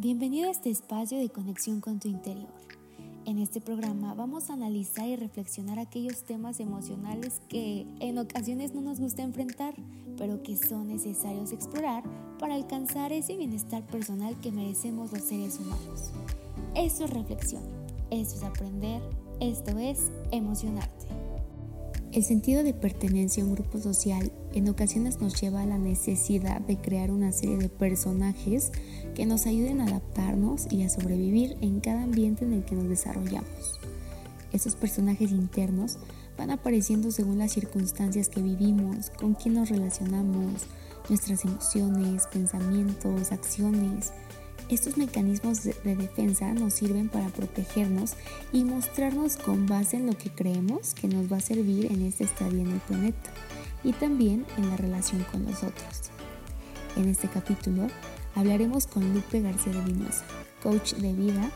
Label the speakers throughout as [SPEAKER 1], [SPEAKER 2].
[SPEAKER 1] Bienvenido a este espacio de conexión con tu interior. En este programa vamos a analizar y reflexionar aquellos temas emocionales que en ocasiones no nos gusta enfrentar, pero que son necesarios explorar para alcanzar ese bienestar personal que merecemos los seres humanos. Eso es reflexión, eso es aprender, esto es emocionarte. El sentido de pertenencia a un grupo social en ocasiones nos lleva a la necesidad de crear una serie de personajes que nos ayuden a adaptarnos y a sobrevivir en cada ambiente en el que nos desarrollamos. Esos personajes internos van apareciendo según las circunstancias que vivimos, con quién nos relacionamos, nuestras emociones, pensamientos, acciones, estos mecanismos de, defensa nos sirven para protegernos y mostrarnos con base en lo que creemos que nos va a servir en este estadio en el planeta y también en la relación con los otros. En este capítulo hablaremos con Lupe García de Vinosa, coach de vida,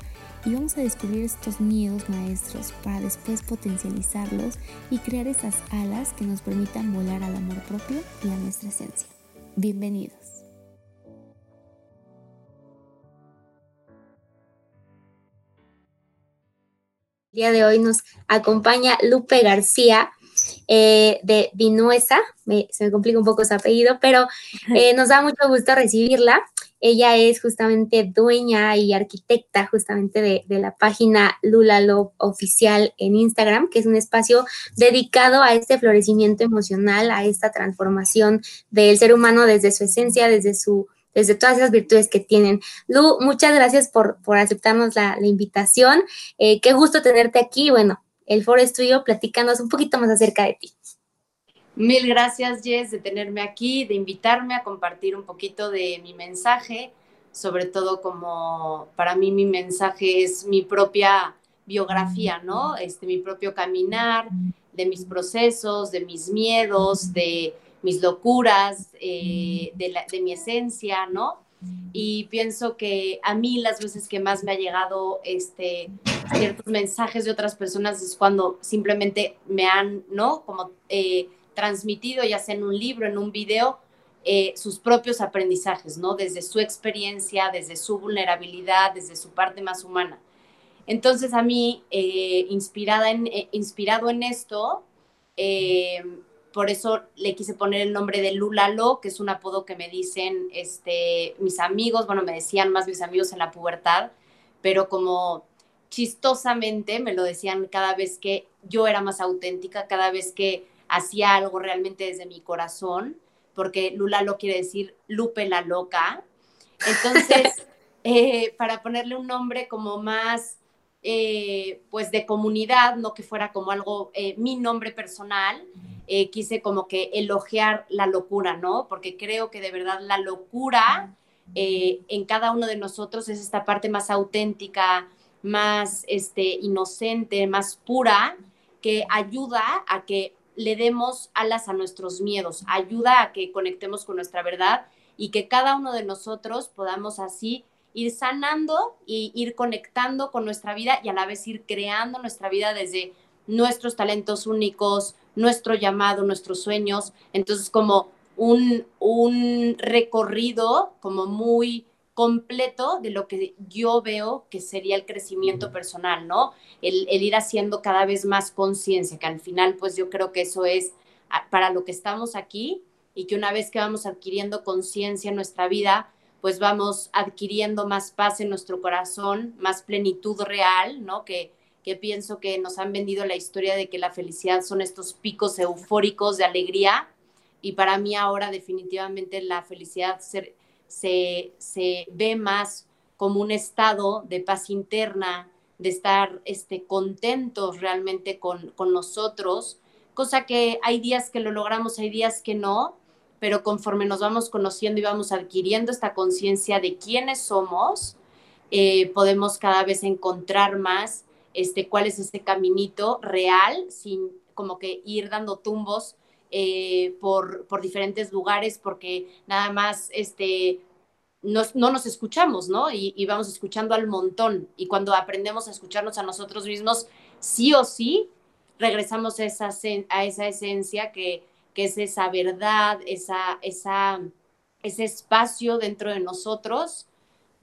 [SPEAKER 1] y vamos a descubrir estos miedos maestros para después potencializarlos y crear esas alas que nos permitan volar al amor propio y a nuestra esencia. Bienvenidos. El día de hoy nos acompaña Lupe García eh, de Vinuesa, se me complica un poco su apellido, pero eh, nos da mucho gusto recibirla. Ella es justamente dueña y arquitecta justamente de, de la página Lula Love Oficial en Instagram, que es un espacio dedicado a este florecimiento emocional, a esta transformación del ser humano desde su esencia, desde su desde todas esas virtudes que tienen. Lu, muchas gracias por, aceptarnos la, invitación. Eh, qué gusto tenerte aquí. Bueno, el foro es tuyo, platícanos un poquito más acerca de ti.
[SPEAKER 2] Mil gracias, Jess, de tenerme aquí, de invitarme a compartir un poquito de mi mensaje, sobre todo como para mí mi mensaje es mi propia biografía, ¿no? Este, mi propio caminar, de mis procesos, de mis miedos, de mis locuras, eh, de, mi esencia, ¿no? Y pienso que a mí las veces que más me ha llegado este, ciertos mensajes de otras personas es cuando simplemente me han, ¿no? Como eh, transmitido, ya sea en un libro, en un video, eh, sus propios aprendizajes, ¿no? Desde su experiencia, desde su vulnerabilidad, desde su parte más humana. Entonces a mí, inspirada en, inspirado en esto, por eso le quise poner el nombre de Lulalo, que es un apodo que me dicen este, mis amigos, bueno, me decían más mis amigos en la pubertad, pero como chistosamente me lo decían cada vez que yo era más auténtica, cada vez que hacía algo realmente desde mi corazón, porque Lulalo quiere decir Lupe la loca. Entonces, eh, para ponerle un nombre como más, eh, pues de comunidad, no que fuera como algo, eh, mi nombre personal, eh, quise como que elogiar la locura, ¿no? Porque creo que de verdad la locura en cada uno de nosotros es esta parte más auténtica, más este, inocente, más pura, que ayuda a que le demos alas a nuestros miedos, ayuda a que conectemos con nuestra verdad y que cada uno de nosotros podamos así ir sanando y ir conectando con nuestra vida y a la vez ir creando nuestra vida desde nuestros talentos únicos, nuestro llamado, nuestros sueños. Entonces, como un, un recorrido como muy completo de lo que yo veo que sería el crecimiento personal, ¿no? El, el ir haciendo cada vez más conciencia, que al final, pues yo creo que eso es para lo que estamos aquí y que una vez que vamos adquiriendo conciencia en nuestra vida, pues vamos adquiriendo más paz en nuestro corazón, más plenitud real, ¿no? Que, que pienso que nos han vendido la historia de que la felicidad son estos picos eufóricos de alegría y para mí ahora definitivamente la felicidad se, se, ve más como un estado de paz interna, de estar este, contentos realmente con, con nosotros, cosa que hay días que lo logramos, hay días que no, pero conforme nos vamos conociendo y vamos adquiriendo esta conciencia de quiénes somos, eh, podemos cada vez encontrar más este, cuál es ese caminito real, sin como que ir dando tumbos eh, por, por, diferentes lugares, porque nada más este, no nos escuchamos, ¿no? Y, vamos escuchando al montón. Y cuando aprendemos a escucharnos a nosotros mismos, sí o sí, regresamos esa, a esa esencia que, que es esa verdad, esa, esa, ese espacio dentro de nosotros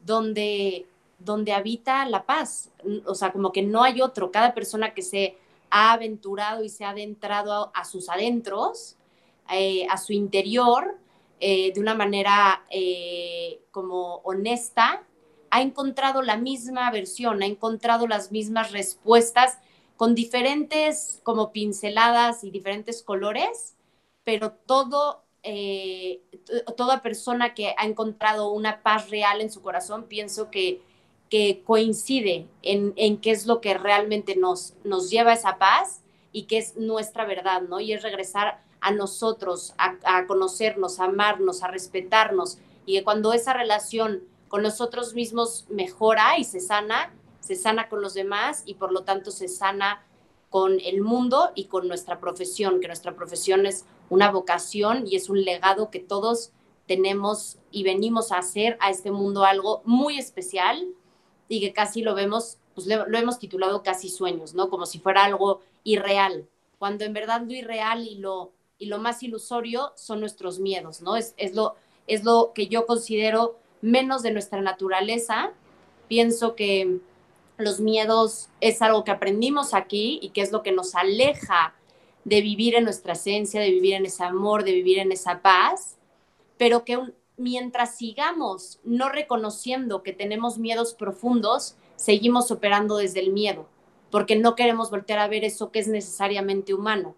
[SPEAKER 2] donde, donde habita la paz. O sea, como que no hay otro. Cada persona que se ha aventurado y se ha adentrado a, sus adentros, eh, a su interior, eh, de una manera eh, como honesta, ha encontrado la misma versión, ha encontrado las mismas respuestas con diferentes como pinceladas y diferentes colores, pero todo, eh, toda persona que ha encontrado una paz real en su corazón, pienso que, que coincide en, en, qué es lo que realmente nos, nos lleva a esa paz y qué es nuestra verdad, ¿no? Y es regresar a nosotros, a, a conocernos, a amarnos, a respetarnos, y que cuando esa relación con nosotros mismos mejora y se sana, se sana con los demás y por lo tanto se sana con el mundo y con nuestra profesión, que nuestra profesión es una vocación y es un legado que todos tenemos y venimos a hacer a este mundo algo muy especial y que casi lo vemos, pues lo, hemos titulado casi sueños, ¿no? Como si fuera algo irreal, cuando en verdad lo irreal y lo, y lo más ilusorio son nuestros miedos, ¿no? Es, es, lo, es lo que yo considero menos de nuestra naturaleza. Pienso que los miedos es algo que aprendimos aquí y que es lo que nos aleja de vivir en nuestra esencia, de vivir en ese amor, de vivir en esa paz, pero que mientras sigamos no reconociendo que tenemos miedos profundos, seguimos operando desde el miedo, porque no queremos voltear a ver eso que es necesariamente humano.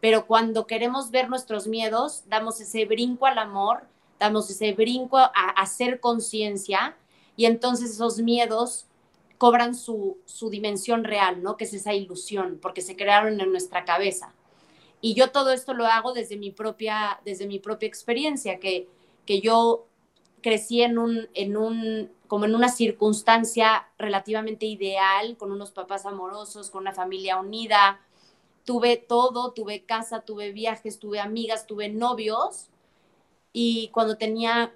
[SPEAKER 2] Pero cuando queremos ver nuestros miedos, damos ese brinco al amor, damos ese brinco a, hacer conciencia y entonces esos miedos cobran su, dimensión real, ¿no? Que es esa ilusión, porque se crearon en nuestra cabeza. Y yo todo esto lo hago desde mi propia, desde mi propia experiencia, que, que yo crecí en un, en un, como en una circunstancia relativamente ideal, con unos papás amorosos, con una familia unida. Tuve todo, tuve casa, tuve viajes, tuve amigas, tuve novios, y cuando tenía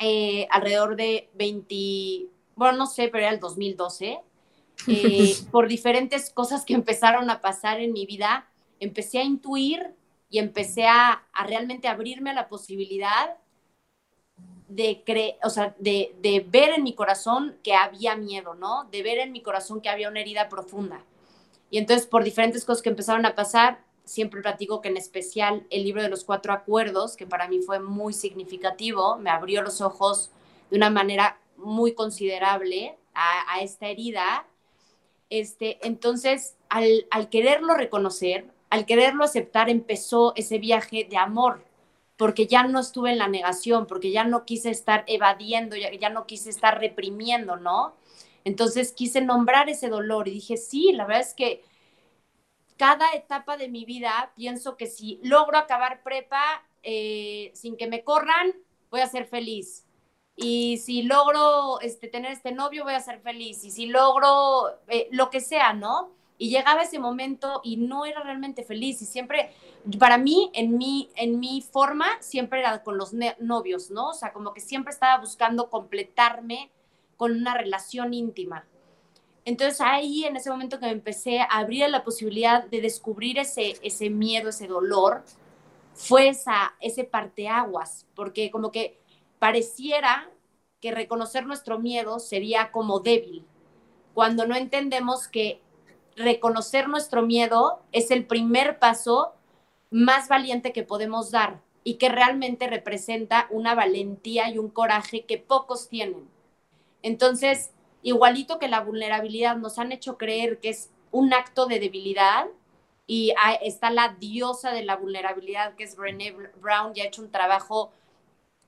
[SPEAKER 2] eh, alrededor de 20, bueno, no sé, pero era el 2012, eh, por diferentes cosas que empezaron a pasar en mi vida, empecé a intuir y empecé a, a realmente abrirme a la posibilidad de, cre o sea, de, de ver en mi corazón que había miedo, ¿no? De ver en mi corazón que había una herida profunda. Y entonces, por diferentes cosas que empezaron a pasar, siempre platico que en especial el libro de los cuatro acuerdos, que para mí fue muy significativo, me abrió los ojos de una manera muy considerable a, esta herida. Este, entonces, al, quererlo reconocer, al quererlo aceptar, empezó ese viaje de amor, porque ya no estuve en la negación, porque ya no quise estar evadiendo, ya, ya no quise estar reprimiendo, ¿no? Entonces quise nombrar ese dolor y dije, sí, la verdad es que cada etapa de mi vida pienso que si logro acabar prepa eh, sin que me corran, voy a ser feliz. Y si logro este, tener este novio, voy a ser feliz. Y si logro eh, lo que sea, ¿no? Y llegaba ese momento y no era realmente feliz. Y siempre, para mí, en mi, en mi forma, siempre era con los novios, ¿no? O sea, como que siempre estaba buscando completarme con una relación íntima. Entonces ahí, en ese momento que me empecé a abrir la posibilidad de descubrir ese, ese miedo, ese dolor, fue esa, ese parteaguas, porque como que pareciera que reconocer nuestro miedo sería como débil, cuando no entendemos que reconocer nuestro miedo es el primer paso más valiente que podemos dar y que realmente representa una valentía y un coraje que pocos tienen. Entonces, igualito que la vulnerabilidad, nos han hecho creer que es un acto de debilidad y está la diosa de la vulnerabilidad, que es Brené Brown, ya ha hecho un trabajo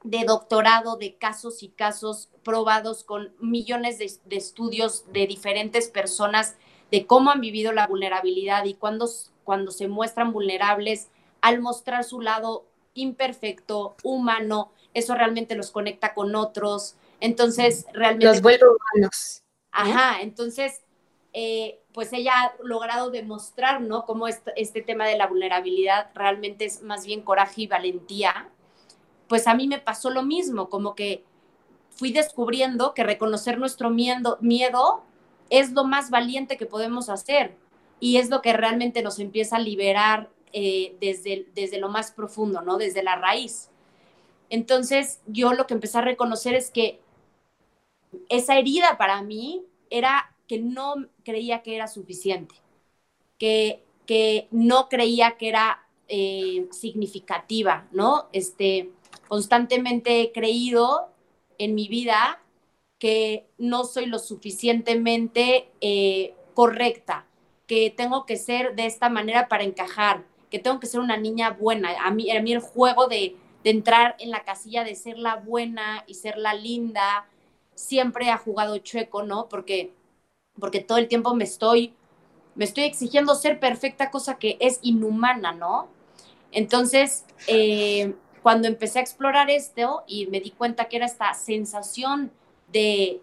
[SPEAKER 2] de doctorado de casos y casos probados con millones de, estudios de diferentes personas de cómo han vivido la vulnerabilidad y cuando, cuando se muestran vulnerables al mostrar su lado imperfecto, humano, eso realmente los conecta con otros, entonces, realmente...
[SPEAKER 1] Los vuelve humanos.
[SPEAKER 2] Ajá, entonces, eh, pues ella ha logrado demostrar, ¿no? Cómo este, este, tema de la vulnerabilidad realmente es más bien coraje y valentía. Pues a mí me pasó lo mismo, como que fui descubriendo que reconocer nuestro miedo, miedo es lo más valiente que podemos hacer y es lo que realmente nos empieza a liberar eh, desde, desde lo más profundo, ¿no? Desde la raíz. Entonces, yo lo que empecé a reconocer es que esa herida para mí era que no creía que era suficiente, que, que no creía que era eh, significativa, ¿no? Este, constantemente he creído en mi vida que no soy lo suficientemente eh, correcta, que tengo que ser de esta manera para encajar, que tengo que ser una niña buena. A mí, a mí el juego de, entrar en la casilla de ser la buena y ser la linda siempre ha jugado chueco, ¿no? Porque, porque todo el tiempo me estoy, me estoy exigiendo ser perfecta, cosa que es inhumana, ¿no? Entonces, eh, cuando empecé a explorar esto y me di cuenta que era esta sensación de,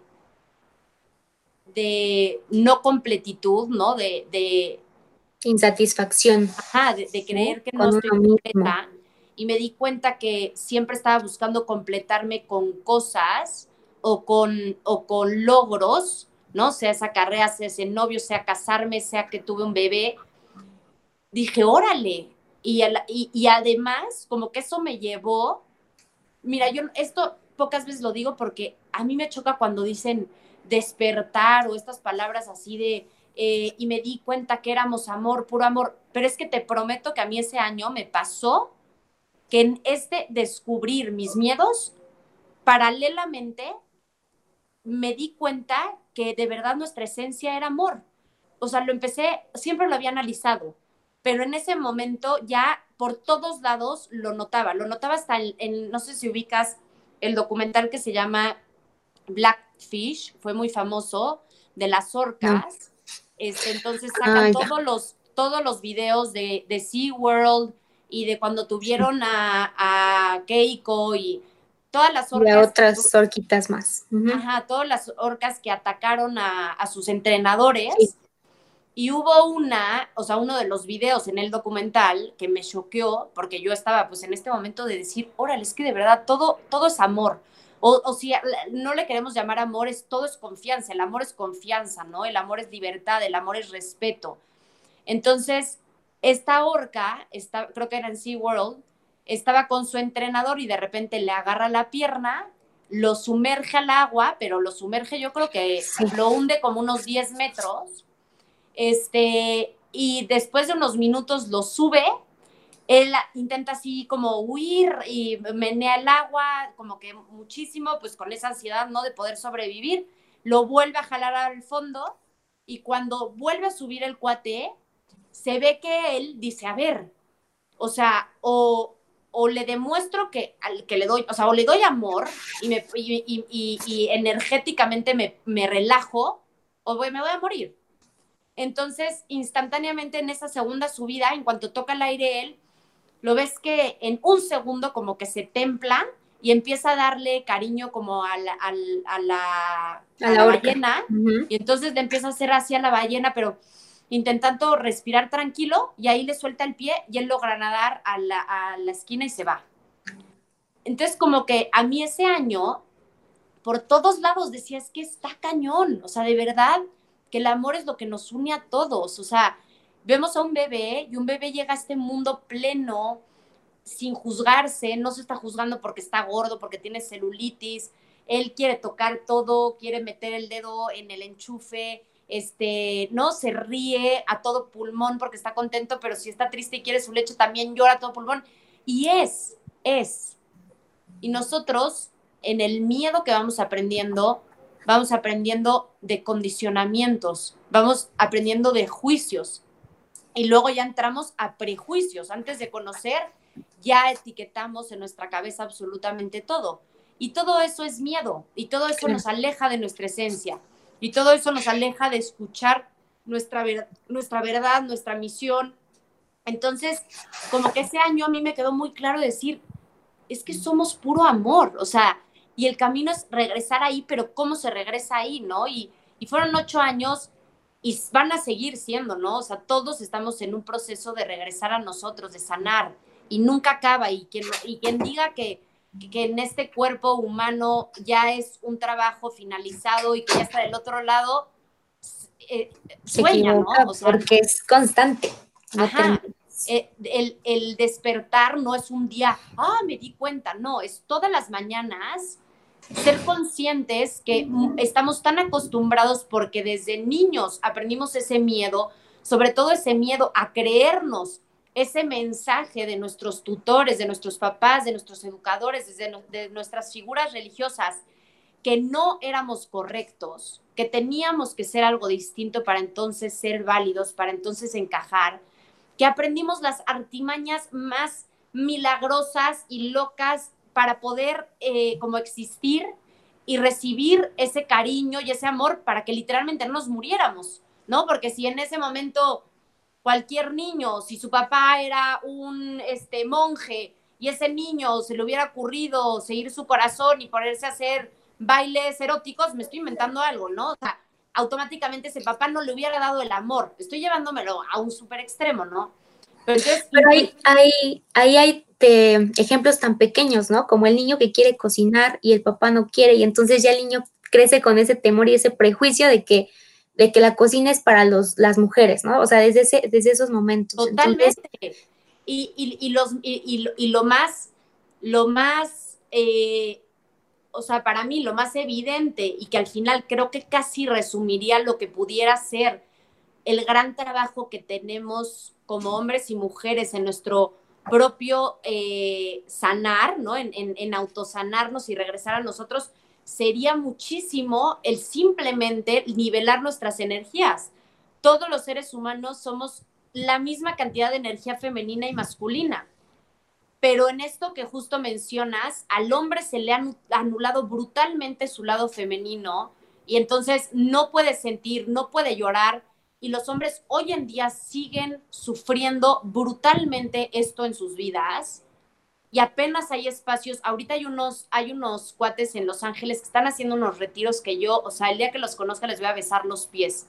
[SPEAKER 2] de no completitud, ¿no? De,
[SPEAKER 3] insatisfacción.
[SPEAKER 2] Ajá, de, creer que no estoy completa. Y me di cuenta que siempre estaba buscando completarme con cosas o con, o con logros, ¿no? Sea esa carrera, sea ese novio, sea casarme, sea que tuve un bebé. Dije, órale. Y, y, además, como que eso me llevó, mira, yo esto pocas veces lo digo porque a mí me choca cuando dicen despertar o estas palabras así de, eh, y me di cuenta que éramos amor, puro amor, pero es que te prometo que a mí ese año me pasó que en este descubrir mis miedos, paralelamente me di cuenta que de verdad nuestra esencia era amor. O sea, lo empecé, siempre lo había analizado, pero en ese momento ya por todos lados lo notaba, lo notaba hasta en no sé si ubicas el documental que se llama Blackfish, fue muy famoso, de las orcas. Este, entonces sacan todos, los, todos los videos de, de SeaWorld y de cuando tuvieron a, Keiko y todas las
[SPEAKER 3] orcas. Y otras orquitas más.
[SPEAKER 2] Ajá, todas las orcas que atacaron a, sus entrenadores. Y hubo una, o sea, uno de los videos en el documental que me choqueó, porque yo estaba pues en este momento de decir, órale, es que de verdad todo, todo es amor. O, o si no le queremos llamar amor, es, todo es confianza, el amor es confianza, ¿no? El amor es libertad, el amor es respeto. Entonces, esta orca, esta, creo que era en SeaWorld, estaba con su entrenador y de repente le agarra la pierna, lo sumerge al agua, pero lo sumerge yo creo que lo hunde como unos 10 metros este, y después de unos minutos lo sube, él intenta así como huir y menea el agua, como que muchísimo, pues con esa ansiedad, ¿no? De poder sobrevivir, lo vuelve a jalar al fondo y cuando vuelve a subir el cuate, se ve que él dice, a ver, o sea, o, o le demuestro que, que le doy, o sea, o le doy amor y, me, y, y, energéticamente me, me relajo, o me voy a morir. Entonces, instantáneamente en esa segunda subida, en cuanto toca el aire él, lo ves que en un segundo como que se templa y empieza a darle cariño como a la, a la, ballena. Y entonces le empieza a hacer hacia la ballena, pero intentando respirar tranquilo y ahí le suelta el pie y él logra nadar a la, a la esquina y se va. Entonces como que a mí ese año, por todos lados decía, es que está cañón, o sea, de verdad que el amor es lo que nos une a todos. O sea, vemos a un bebé y un bebé llega a este mundo pleno, sin juzgarse, no se está juzgando porque está gordo, porque tiene celulitis, él quiere tocar todo, quiere meter el dedo en el enchufe, este, no se ríe a todo pulmón porque está contento, pero si está triste y quiere su leche también llora todo pulmón. Y es, es. Y nosotros, en el miedo que vamos aprendiendo, vamos aprendiendo de condicionamientos, vamos aprendiendo de juicios y luego ya entramos a prejuicios. Antes de conocer, ya etiquetamos en nuestra cabeza absolutamente todo. Y todo eso es miedo y todo eso nos aleja de nuestra esencia y todo eso nos aleja de escuchar nuestra, nuestra verdad, nuestra misión. Entonces, como que ese año a mí me quedó muy claro decir, es que somos puro amor, o sea, y el camino es regresar ahí, pero ¿cómo se regresa ahí, no? Y, y fueron ocho años y van a seguir siendo, ¿no? O sea, todos estamos en un proceso de regresar a nosotros, de sanar, y nunca acaba. Y quien, y quien diga que, que en este cuerpo humano ya es un trabajo finalizado y que ya está del otro lado, eh, sueña, ¿no?
[SPEAKER 3] O sea, porque es constante.
[SPEAKER 2] ajá, eh, el, el despertar no es un día, ah, me di cuenta, no, es todas las mañanas ser conscientes que estamos tan acostumbrados porque desde niños aprendimos ese miedo, sobre todo ese miedo a creernos ese mensaje de nuestros tutores, de nuestros papás, de nuestros educadores, desde de nuestras figuras religiosas, que no éramos correctos, que teníamos que ser algo distinto para entonces ser válidos, para entonces encajar, que aprendimos las artimañas más milagrosas y locas para poder eh, como existir y recibir ese cariño y ese amor para que literalmente no nos muriéramos, ¿no? Porque si en ese momento cualquier niño, si su papá era un este, monje y ese niño se le hubiera ocurrido seguir su corazón y ponerse a hacer bailes eróticos, me estoy inventando algo, ¿no? O sea, automáticamente ese papá no le hubiera dado el amor. Estoy llevándomelo a un súper extremo, ¿no?
[SPEAKER 3] Pero, ahí, ahí, ahí hay ejemplos tan pequeños, ¿no? Como el niño que quiere cocinar y el papá no quiere, y entonces ya el niño crece con ese temor y ese prejuicio de que, de que la cocina es para los, las mujeres, ¿no? O sea, desde, ese, desde esos momentos.
[SPEAKER 2] Totalmente. y, y, y, los, y, y, lo más, lo más, eh, o sea, para mí lo más evidente y que al final creo que casi resumiría lo que pudiera ser el gran trabajo que tenemos como hombres y mujeres en nuestro propio eh, sanar, ¿no? En, en, autosanarnos y regresar a nosotros, sería muchísimo el simplemente nivelar nuestras energías. Todos los seres humanos somos la misma cantidad de energía femenina y masculina. Pero en esto que justo mencionas, al hombre se le ha anulado brutalmente su lado femenino y entonces no puede sentir, no puede llorar, y los hombres hoy en día siguen sufriendo brutalmente esto en sus vidas. Y apenas hay espacios, ahorita hay unos, hay unos cuates en Los Ángeles que están haciendo unos retiros que yo, o sea, el día que los conozca les voy a besar los pies,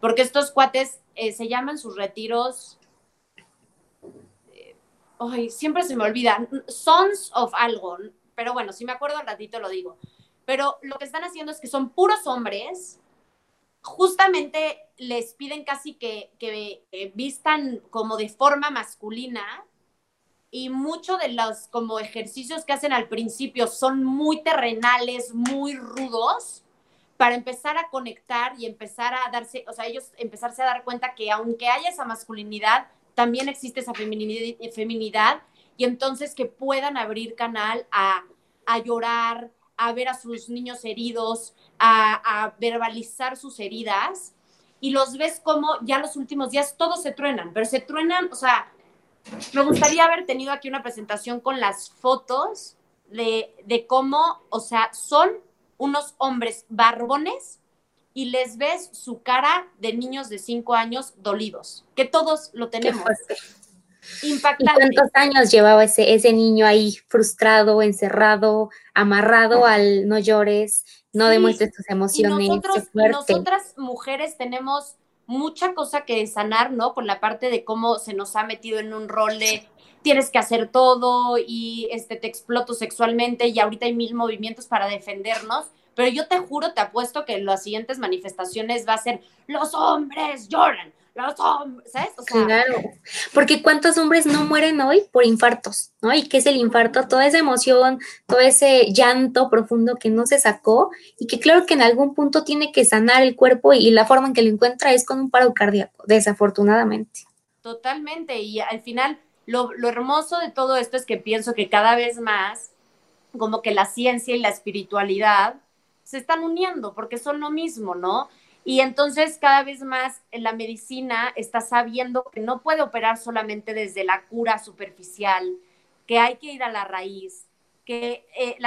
[SPEAKER 2] porque estos cuates eh, se llaman sus retiros, eh, ay, siempre se me olvidan, Sons of algo, pero bueno, si me acuerdo al ratito lo digo, pero lo que están haciendo es que son puros hombres justamente les piden casi que, vistan como de forma masculina y muchos de los como ejercicios que hacen al principio son muy terrenales, muy rudos para empezar a conectar y empezar a darse, o sea, ellos empezarse a dar cuenta que aunque haya esa masculinidad, también existe esa feminidad, feminidad y entonces que puedan abrir canal a, a llorar, a ver a sus niños heridos, a, verbalizar sus heridas y los ves como ya los últimos días todos se truenan, pero se truenan, o sea, me gustaría haber tenido aquí una presentación con las fotos de, de cómo, o sea, son unos hombres barbones y les ves su cara de niños de cinco años dolidos, que todos lo tenemos.
[SPEAKER 3] Impactante. ¿Y ¿Cuántos años llevaba ese, ese niño ahí frustrado, encerrado, amarrado al no llores, no demuestres tus emociones?
[SPEAKER 2] nosotras mujeres tenemos mucha cosa que sanar, ¿no? Con la parte de cómo se nos ha metido en un rol de tienes que hacer todo y este, te exploto sexualmente y ahorita hay mil movimientos para defendernos. Pero yo te juro, te apuesto que las siguientes manifestaciones va a ser los hombres lloran, los hombres, ¿sabes?
[SPEAKER 3] claro, porque cuántos hombres no mueren hoy por infartos, ¿no? Y qué es el infarto, toda esa emoción, todo ese llanto profundo que no se sacó y que claro que en algún punto tiene que sanar el cuerpo y la forma en que lo encuentra es con un paro cardíaco, desafortunadamente.
[SPEAKER 2] Totalmente, y al final lo, lo hermoso de todo esto es que pienso que cada vez más como que la ciencia y la espiritualidad se están uniendo porque son lo mismo, ¿no? Y entonces cada vez más la medicina está sabiendo que no puede operar solamente desde la cura superficial, que hay que ir a la raíz, que eh,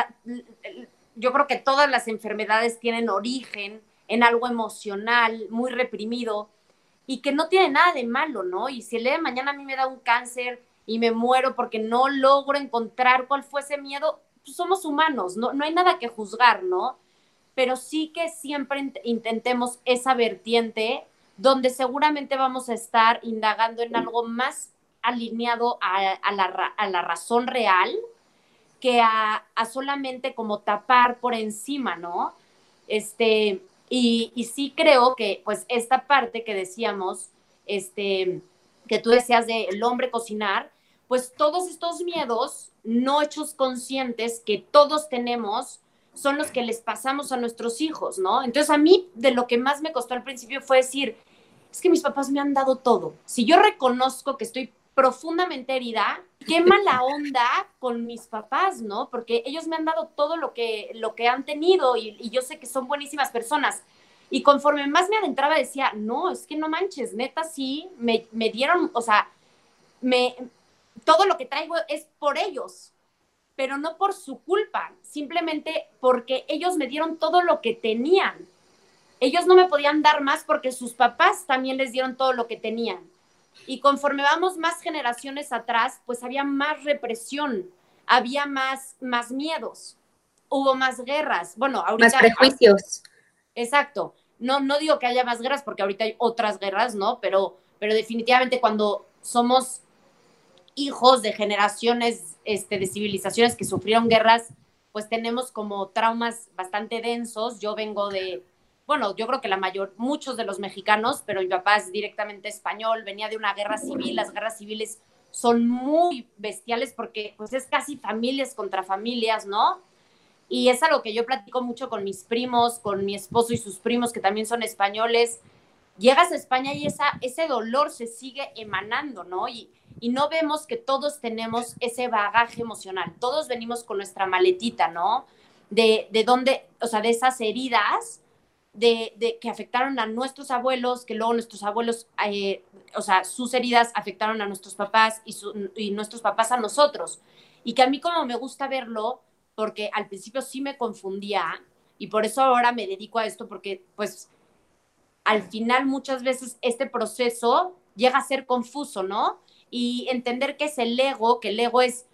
[SPEAKER 2] yo creo que todas las enfermedades tienen origen en algo emocional muy reprimido y que no tiene nada de malo, ¿no? Y si el día de mañana a mí me da un cáncer y me muero porque no logro encontrar cuál fue ese miedo, pues somos humanos, no, no hay nada que juzgar, ¿no? Pero sí que siempre intentemos esa vertiente donde seguramente vamos a estar indagando en algo más alineado a, la, razón real que a, solamente como tapar por encima, ¿no? Este, y, sí creo que pues esta parte que decíamos, este, que tú decías de el hombre cocinar, pues todos estos miedos no hechos conscientes que todos tenemos, son los que les pasamos a nuestros hijos, ¿no? Entonces a mí de lo que más me costó al principio fue decir, es que mis papás me han dado todo. Si yo reconozco que estoy profundamente herida, qué mala onda con mis papás, ¿no? Porque ellos me han dado todo lo que, lo que han tenido y, y yo sé que son buenísimas personas. Y conforme más me adentraba decía, no, es que no manches, neta, sí, me, me dieron, o sea, me, todo lo que traigo es por ellos, pero no por su culpa, simplemente porque ellos me dieron todo lo que tenían. Ellos no me podían dar más porque sus papás también les dieron todo lo que tenían. Y conforme vamos más generaciones atrás, pues había más represión, había más, más miedos, hubo más guerras. Bueno, ahorita...
[SPEAKER 1] Más prejuicios.
[SPEAKER 2] Exacto. No, no digo que haya más guerras porque ahorita hay otras guerras, ¿no? Pero, pero definitivamente cuando somos hijos de generaciones este, de civilizaciones que sufrieron guerras, pues tenemos como traumas bastante densos. Yo vengo de, bueno, yo creo que la mayor, muchos de los mexicanos, pero mi papá es directamente español, venía de una guerra civil, las guerras civiles son muy bestiales porque pues es casi familias contra familias, ¿no? Y es algo que yo platico mucho con mis primos, con mi esposo y sus primos que también son españoles. Llegas a España y esa, ese dolor se sigue emanando, ¿no? Y, y no vemos que todos tenemos ese bagaje emocional. Todos venimos con nuestra maletita, ¿no? De, de dónde, o sea, de esas heridas de, de, que afectaron a nuestros abuelos, que luego nuestros abuelos, eh, o sea, sus heridas afectaron a nuestros papás y, su, y nuestros papás a nosotros. Y que a mí como me gusta verlo, porque al principio sí me confundía y por eso ahora me dedico a esto, porque pues al final muchas veces este proceso llega a ser confuso, ¿no? Y entender que es el ego, que el ego es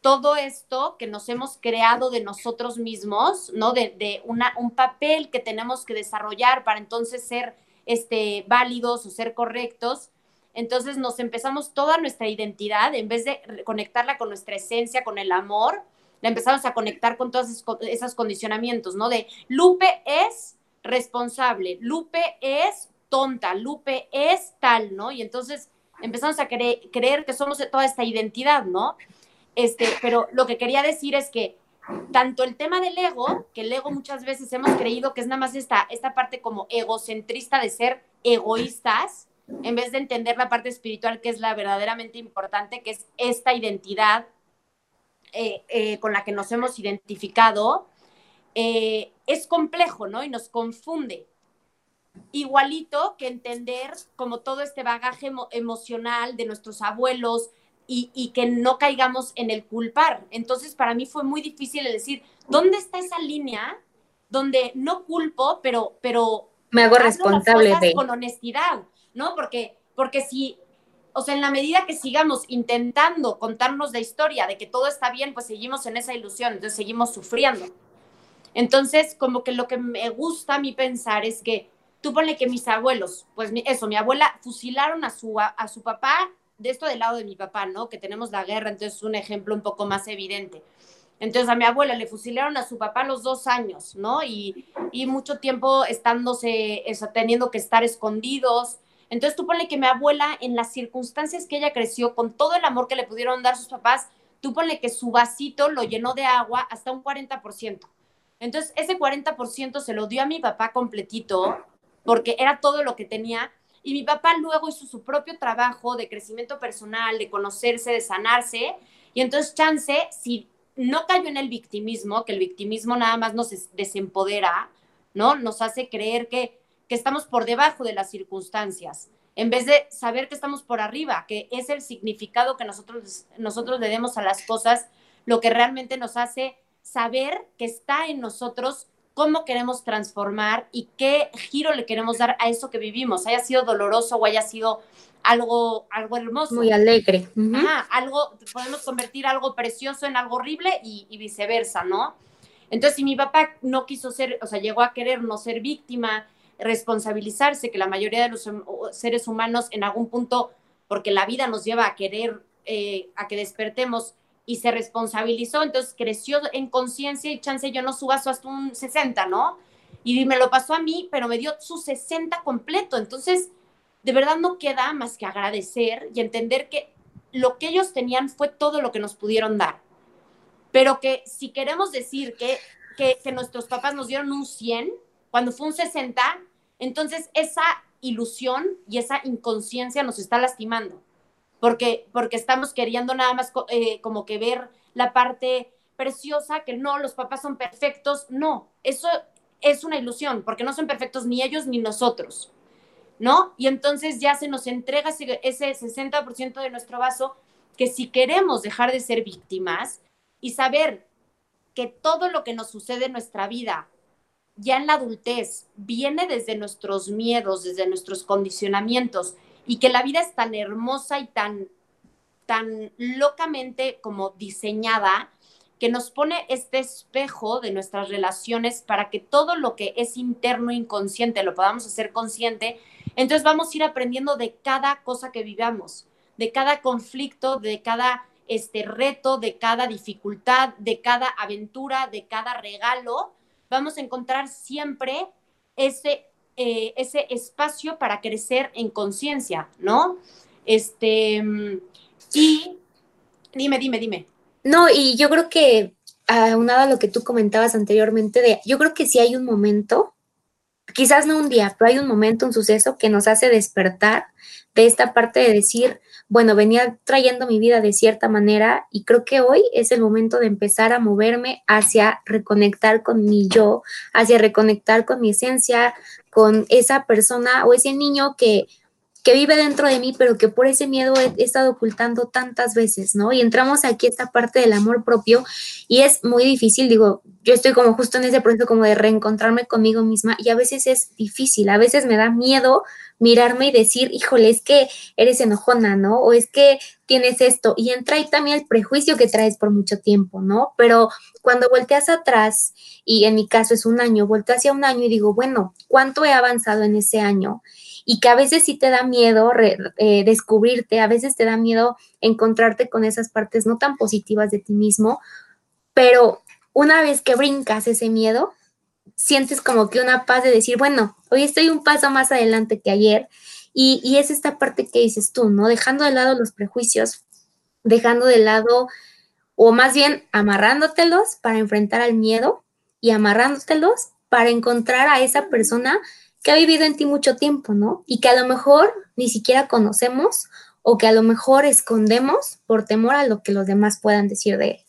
[SPEAKER 2] todo esto que nos hemos creado de nosotros mismos, ¿no? De, de una, un papel que tenemos que desarrollar para entonces ser este, válidos o ser correctos. Entonces nos empezamos toda nuestra identidad, en vez de conectarla con nuestra esencia, con el amor, la empezamos a conectar con todos esos condicionamientos, ¿no? De Lupe es responsable, Lupe es tonta, Lupe es tal, ¿no? Y entonces empezamos a creer que somos toda esta identidad, ¿no? Este, pero lo que quería decir es que tanto el tema del ego, que el ego muchas veces hemos creído que es nada más esta, esta parte como egocentrista de ser egoístas, en vez de entender la parte espiritual que es la verdaderamente importante, que es esta identidad eh, eh, con la que nos hemos identificado, eh, es complejo, ¿no? Y nos confunde igualito que entender como todo este bagaje emocional de nuestros abuelos y, que no caigamos en el culpar. Entonces, para mí fue muy difícil decir, ¿dónde está esa línea donde no culpo, pero, pero
[SPEAKER 1] me hago responsable de
[SPEAKER 2] con honestidad, ¿no? Porque, porque si, o sea, en la medida que sigamos intentando contarnos la historia de que todo está bien, pues seguimos en esa ilusión, entonces seguimos sufriendo. Entonces, como que lo que me gusta a mí pensar es que tú ponle que mis abuelos, pues eso, mi abuela fusilaron a su, a, su papá, de esto del lado de mi papá, ¿no? Que tenemos la guerra, entonces es un ejemplo un poco más evidente. Entonces a mi abuela le fusilaron a su papá a los dos años, ¿no? Y, y mucho tiempo estándose, eso, teniendo que estar escondidos. Entonces tú ponle que mi abuela, en las circunstancias que ella creció, con todo el amor que le pudieron dar sus papás, tú ponle que su vasito lo llenó de agua hasta un 40%. Entonces ese 40% se lo dio a mi papá completito porque era todo lo que tenía. Y mi papá luego hizo su propio trabajo de crecimiento personal, de conocerse, de sanarse. Y entonces Chance, si no cayó en el victimismo, que el victimismo nada más nos desempodera, ¿no? Nos hace creer que, que estamos por debajo de las circunstancias, en vez de saber que estamos por arriba, que es el significado que nosotros, nosotros le demos a las cosas, lo que realmente nos hace saber que está en nosotros cómo queremos transformar y qué giro le queremos dar a eso que vivimos, haya sido doloroso o haya sido algo, algo hermoso.
[SPEAKER 1] Muy alegre.
[SPEAKER 2] Ajá, algo, podemos convertir algo precioso en algo horrible y, y, viceversa, ¿no? Entonces, si mi papá no quiso ser, o sea, llegó a querer no ser víctima, responsabilizarse, que la mayoría de los seres humanos en algún punto, porque la vida nos lleva a querer, eh, a que despertemos, y se responsabilizó, entonces creció en conciencia y chance yo no suba hasta un 60, ¿no? Y me lo pasó a mí, pero me dio su 60 completo. Entonces, de verdad no queda más que agradecer y entender que lo que ellos tenían fue todo lo que nos pudieron dar. Pero que si queremos decir que, que, que nuestros papás nos dieron un 100, cuando fue un 60, entonces esa ilusión y esa inconsciencia nos está lastimando, porque, porque estamos queriendo nada más eh, como que ver la parte preciosa, que no, los papás son perfectos, no, eso es una ilusión, porque no son perfectos ni ellos ni nosotros, ¿no? Y entonces ya se nos entrega ese, ese 60% de nuestro vaso que si queremos dejar de ser víctimas y saber que todo lo que nos sucede en nuestra vida ya en la adultez viene desde nuestros miedos, desde nuestros condicionamientos y que la vida es tan hermosa y tan, tan locamente como diseñada que nos pone este espejo de nuestras relaciones para que todo lo que es interno inconsciente lo podamos hacer consciente. Entonces vamos a ir aprendiendo de cada cosa que vivamos, de cada conflicto, de cada este reto, de cada dificultad, de cada aventura, de cada regalo, vamos a encontrar siempre ese, eh, ese espacio para crecer en conciencia, ¿no? Este, y dime, dime, dime.
[SPEAKER 1] No, y yo creo que aunado a lo que tú comentabas anteriormente, de, yo creo que sí hay un momento, quizás no un día, pero hay un momento, un suceso que nos hace despertar de esta parte de decir, bueno, venía trayendo mi vida de cierta manera y creo que hoy es el momento de empezar a moverme hacia reconectar con mi yo, hacia reconectar con mi esencia, con esa persona o ese niño que que vive dentro de mí, pero que por ese miedo he, estado ocultando tantas veces, ¿no? Y entramos aquí esta parte del amor propio y es muy difícil, digo, yo estoy como justo en ese proceso como de reencontrarme conmigo misma y a veces es difícil, a veces me da miedo mirarme y decir, híjole, es que eres enojona, ¿no? O es que tienes esto. Y entra ahí también el prejuicio que traes por mucho tiempo, ¿no? Pero cuando volteas atrás, y en mi caso es un año, volteo hacia un año y digo, bueno, ¿cuánto he avanzado en ese año? Y que a veces sí te da miedo eh, descubrirte, a veces te da miedo encontrarte con esas partes no tan positivas de ti mismo, pero una vez que brincas ese miedo, sientes como que una paz de decir, bueno, hoy estoy un paso más adelante que ayer. Y, y es esta parte que dices tú, ¿no? Dejando de lado los prejuicios, dejando de lado, o más bien amarrándotelos para enfrentar al miedo y amarrándotelos para encontrar a esa persona que ha vivido en ti mucho tiempo, ¿no? Y que a lo mejor ni siquiera conocemos o que a lo mejor escondemos por temor a lo que los demás puedan decir de él.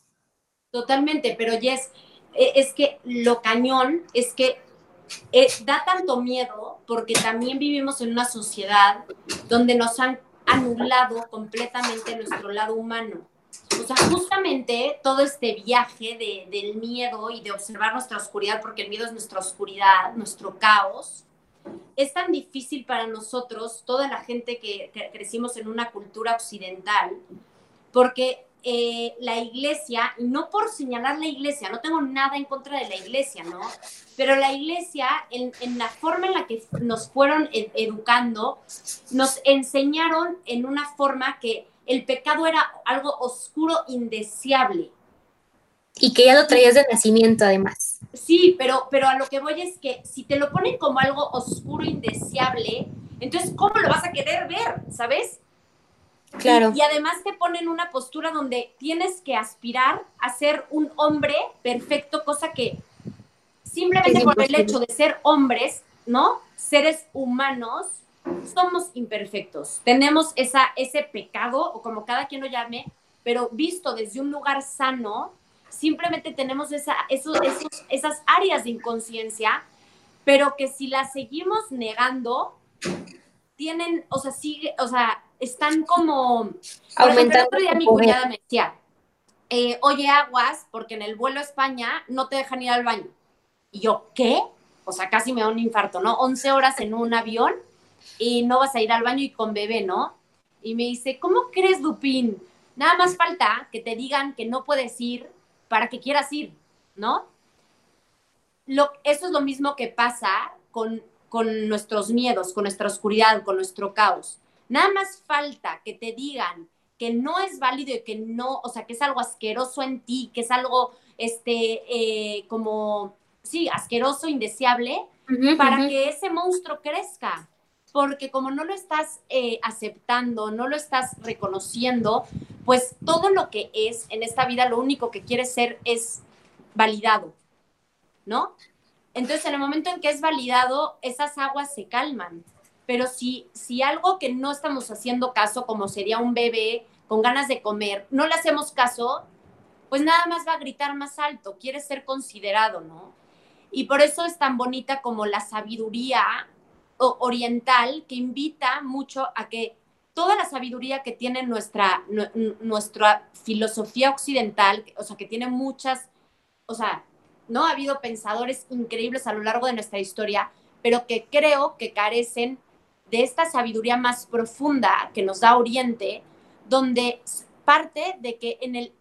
[SPEAKER 2] Totalmente, pero Jess, e, es que lo cañón es que eh, da tanto miedo porque también vivimos en una sociedad donde nos han anulado completamente nuestro lado humano. O sea, justamente todo este viaje de, del miedo y de observar nuestra oscuridad, porque el miedo es nuestra oscuridad, nuestro caos, es tan difícil para nosotros, toda la gente que, crecimos en una cultura occidental, porque eh, la iglesia, no por señalar la iglesia, no tengo nada en contra de la iglesia, ¿no? Pero la iglesia, en, la forma en la que nos fueron educando, nos enseñaron en una forma que el pecado era algo oscuro, indeseable.
[SPEAKER 1] Y que ya lo traías de nacimiento, además.
[SPEAKER 2] Sí, pero, pero a lo que voy es que si te lo ponen como algo oscuro, indeseable, entonces, ¿cómo lo vas a querer ver? ¿Sabes?
[SPEAKER 1] Claro.
[SPEAKER 2] Y, además te ponen una postura donde tienes que aspirar a ser un hombre perfecto, cosa que simplemente por el hecho de ser hombres, ¿no? Seres humanos, somos imperfectos. Tenemos esa, ese pecado, o como cada quien lo llame, pero visto desde un lugar sano, simplemente tenemos esa, esos, esas áreas de inconsciencia, pero que si las seguimos negando, tienen, o sea, sigue, o sea, están como... Aumentando. el otro día mi cuñada me decía, eh, oye, aguas, porque en el vuelo a España no te dejan ir al baño. Y yo, ¿qué? O sea, casi me da un infarto, ¿no? 11 horas en un avión y no vas a ir al baño y con bebé, ¿no? Y me dice, ¿cómo crees, Dupín? Nada más falta que te digan que no puedes ir para que quieras ir, ¿no? Lo, eso es lo mismo que pasa con, con nuestros miedos, con nuestra oscuridad, con nuestro caos. Nada más falta que te digan que no es válido y que no, o sea, que es algo asqueroso en ti, que es algo, este, eh, como, sí, asqueroso, indeseable, para que ese monstruo crezca porque como no lo estás eh, aceptando, no lo estás reconociendo, pues todo lo que es en esta vida, lo único que quiere ser es validado. ¿no? Entonces, en el momento en que es validado, esas aguas se calman. Pero si, si algo que no estamos haciendo caso, como sería un bebé con ganas de comer, no le hacemos caso, pues nada más va a gritar más alto, quiere ser considerado, ¿no? Y por eso es tan bonita como la sabiduría oriental que invita mucho a que toda la sabiduría que tiene nuestra, nuestra filosofía occidental, o sea, que tiene muchas, o sea, ¿no? Ha habido pensadores increíbles a lo largo de nuestra historia, pero que creo que carecen de esta sabiduría más profunda que nos da Oriente, donde parte de que en el,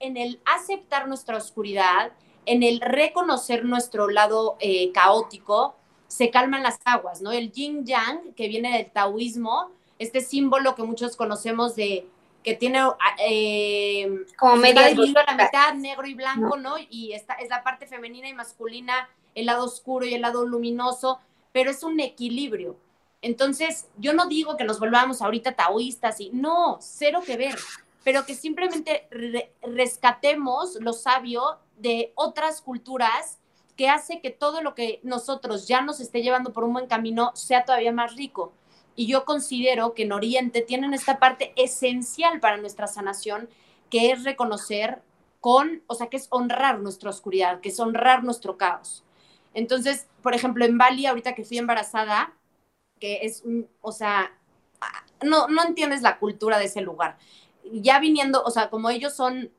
[SPEAKER 2] en el aceptar nuestra oscuridad, en el reconocer nuestro lado eh, caótico, se calman las aguas, ¿no? El yin yang, que viene del taoísmo, este símbolo que muchos conocemos de que tiene eh,
[SPEAKER 1] como media
[SPEAKER 2] dividido a la mitad negro y blanco, ¿no? Y esta es la parte femenina y masculina, el lado oscuro y el lado luminoso, pero es un equilibrio. Entonces, yo no digo que nos volvamos ahorita taoístas y no, cero que ver, pero que simplemente rescatemos lo sabio de otras culturas que hace que todo lo que nosotros ya nos esté llevando por un buen camino sea todavía más rico. Y yo considero que en Oriente tienen esta parte esencial para nuestra sanación, que es reconocer con, o sea, que es honrar nuestra oscuridad, que es honrar nuestro caos. Entonces, por ejemplo, en Bali, ahorita que fui embarazada, que es un, o sea, no, no entiendes la cultura de ese lugar. Ya viniendo, o sea, como ellos son,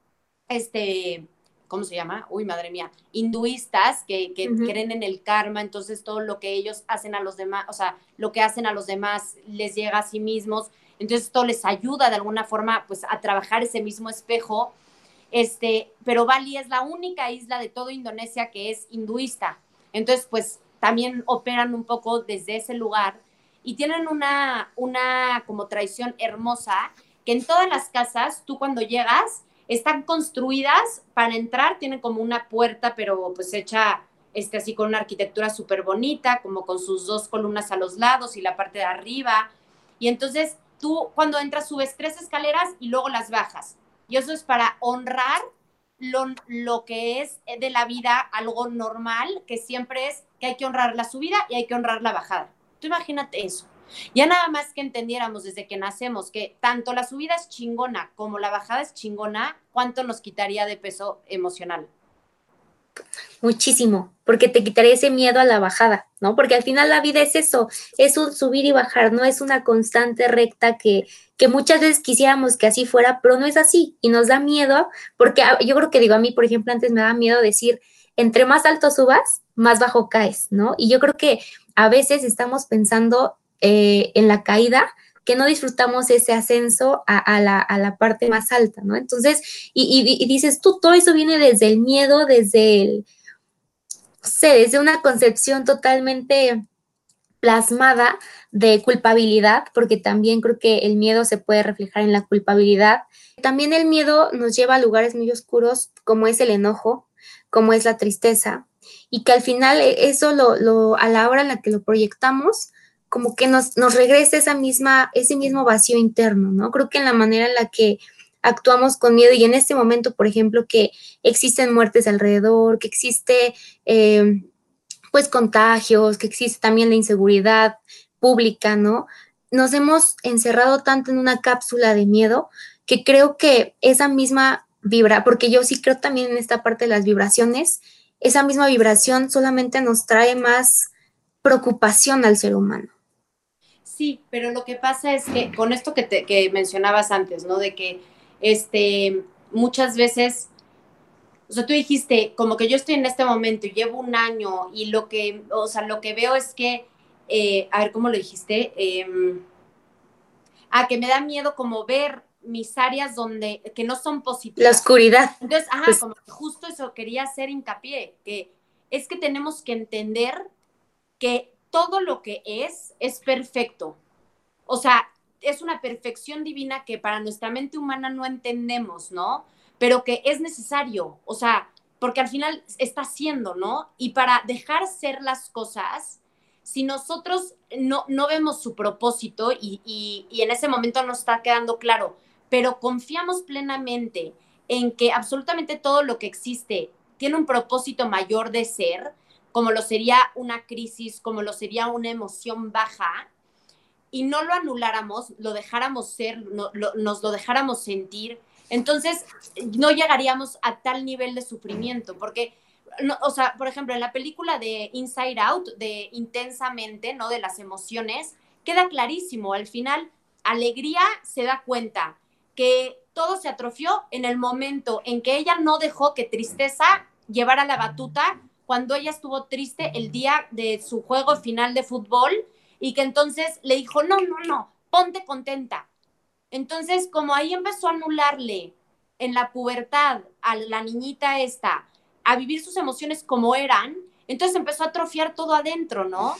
[SPEAKER 2] este, ¿cómo se llama? Uy, madre mía, hinduistas que, creen en el karma, entonces todo lo que ellos hacen a los demás, o sea, lo que hacen a los demás les llega a sí mismos, entonces esto les ayuda de alguna forma pues a trabajar ese mismo espejo, este, pero Bali es la única isla de todo Indonesia que es hinduista, entonces pues también operan un poco desde ese lugar y tienen una, una como tradición hermosa que en todas las casas, tú cuando llegas, están construidas para entrar, tienen como una puerta, pero pues hecha este, así con una arquitectura súper bonita, como con sus dos columnas a los lados y la parte de arriba. Y entonces tú cuando entras subes tres escaleras y luego las bajas. Y eso es para honrar lo, lo que es de la vida algo normal, que siempre es que hay que honrar la subida y hay que honrar la bajada. Tú imagínate eso. Ya nada más que entendiéramos desde que nacemos que tanto la subida es chingona como la bajada es chingona, ¿cuánto nos quitaría de peso emocional?
[SPEAKER 1] Muchísimo, porque te quitaría ese miedo a la bajada, ¿no? Porque al final la vida es eso, es un subir y bajar, no es una constante recta que, que muchas veces quisiéramos que así fuera, pero no es así y nos da miedo, porque ah, yo creo que digo a mí, por ejemplo, antes me da miedo decir, entre más alto subas, más bajo caes, ¿no? Y yo creo que a veces estamos pensando eh, en la caída que no disfrutamos ese ascenso a, la, parte más alta, ¿no? Entonces, y, dices tú, todo eso viene desde el miedo, desde el, no sé, desde una concepción totalmente plasmada de culpabilidad, porque también creo que el miedo se puede reflejar en la culpabilidad. También el miedo nos lleva a lugares muy oscuros, como es el enojo, como es la tristeza, y que al final e, eso lo, a la hora en la que lo proyectamos, como que nos, nos regresa esa misma, ese mismo vacío interno, ¿no? Creo que en la manera en la que actuamos con miedo y en este momento, por ejemplo, que existen muertes alrededor, que existe eh, pues contagios, que existe también la inseguridad pública, ¿no? Nos hemos encerrado tanto en una cápsula de miedo que creo que esa misma vibra, porque yo sí creo también en esta parte de las vibraciones, esa misma vibración solamente nos trae más preocupación al ser humano.
[SPEAKER 2] Sí, pero lo que pasa es que con esto que, te, que mencionabas antes, ¿no? De que este, muchas veces, o sea, tú dijiste, como que yo estoy en este momento y llevo un año y lo que, o sea, lo que veo es que, eh, a ver, ¿cómo lo dijiste? Eh, a que me da miedo como ver mis áreas donde, que no son positivas.
[SPEAKER 1] La oscuridad.
[SPEAKER 2] Entonces, ajá, pues como que justo eso quería hacer hincapié, que es que tenemos que entender que todo lo que es es perfecto. O sea, es una perfección divina que para nuestra mente humana no entendemos, ¿no? Pero que es necesario, o sea, porque al final está siendo, ¿no? Y para dejar ser las cosas, si nosotros no, no vemos su propósito y, y en ese momento nos está quedando claro, pero confiamos plenamente en que absolutamente todo lo que existe tiene un propósito mayor de ser, como lo sería una crisis, como lo sería una emoción baja, y no lo anuláramos, lo dejáramos ser, nos lo dejáramos sentir, entonces no llegaríamos a tal nivel de sufrimiento, porque, o sea, por ejemplo, en la película de Inside Out, de Intensamente, ¿no? De las emociones, queda clarísimo, al final, alegría se da cuenta que todo se atrofió en el momento en que ella no dejó que tristeza llevara la batuta cuando ella estuvo triste el día de su juego final de fútbol y que entonces le dijo, no, no, no, ponte contenta. Entonces, como ahí empezó a anularle en la pubertad a la niñita esta, a vivir sus emociones como eran, entonces empezó a atrofiar todo adentro, ¿no?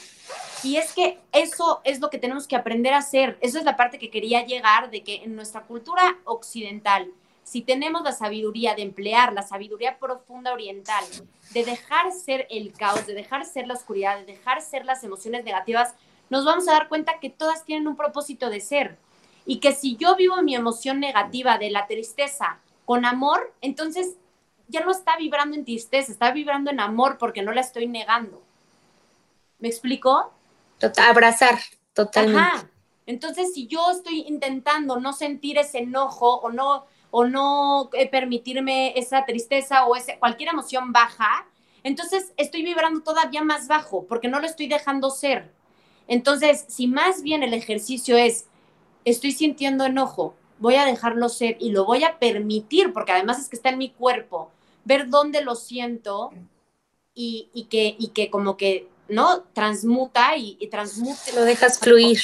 [SPEAKER 2] Y es que eso es lo que tenemos que aprender a hacer. Eso es la parte que quería llegar de que en nuestra cultura occidental, si tenemos la sabiduría de emplear la sabiduría profunda oriental, de dejar ser el caos, de dejar ser la oscuridad, de dejar ser las emociones negativas, nos vamos a dar cuenta que todas tienen un propósito de ser. Y que si yo vivo mi emoción negativa de la tristeza con amor, entonces ya no está vibrando en tristeza, está vibrando en amor porque no la estoy negando. ¿Me explico?
[SPEAKER 1] abrazar, totalmente. Ajá.
[SPEAKER 2] Entonces, si yo estoy intentando no sentir ese enojo o no, o no eh, permitirme esa tristeza o ese, cualquier emoción baja, entonces estoy vibrando todavía más bajo porque no lo estoy dejando ser. Entonces, si más bien el ejercicio es, estoy sintiendo enojo, voy a dejarlo ser y lo voy a permitir, porque además es que está en mi cuerpo, ver dónde lo siento y, y que, y que como que ¿no? Transmuta y, y transmute.
[SPEAKER 1] Lo dejas fluir.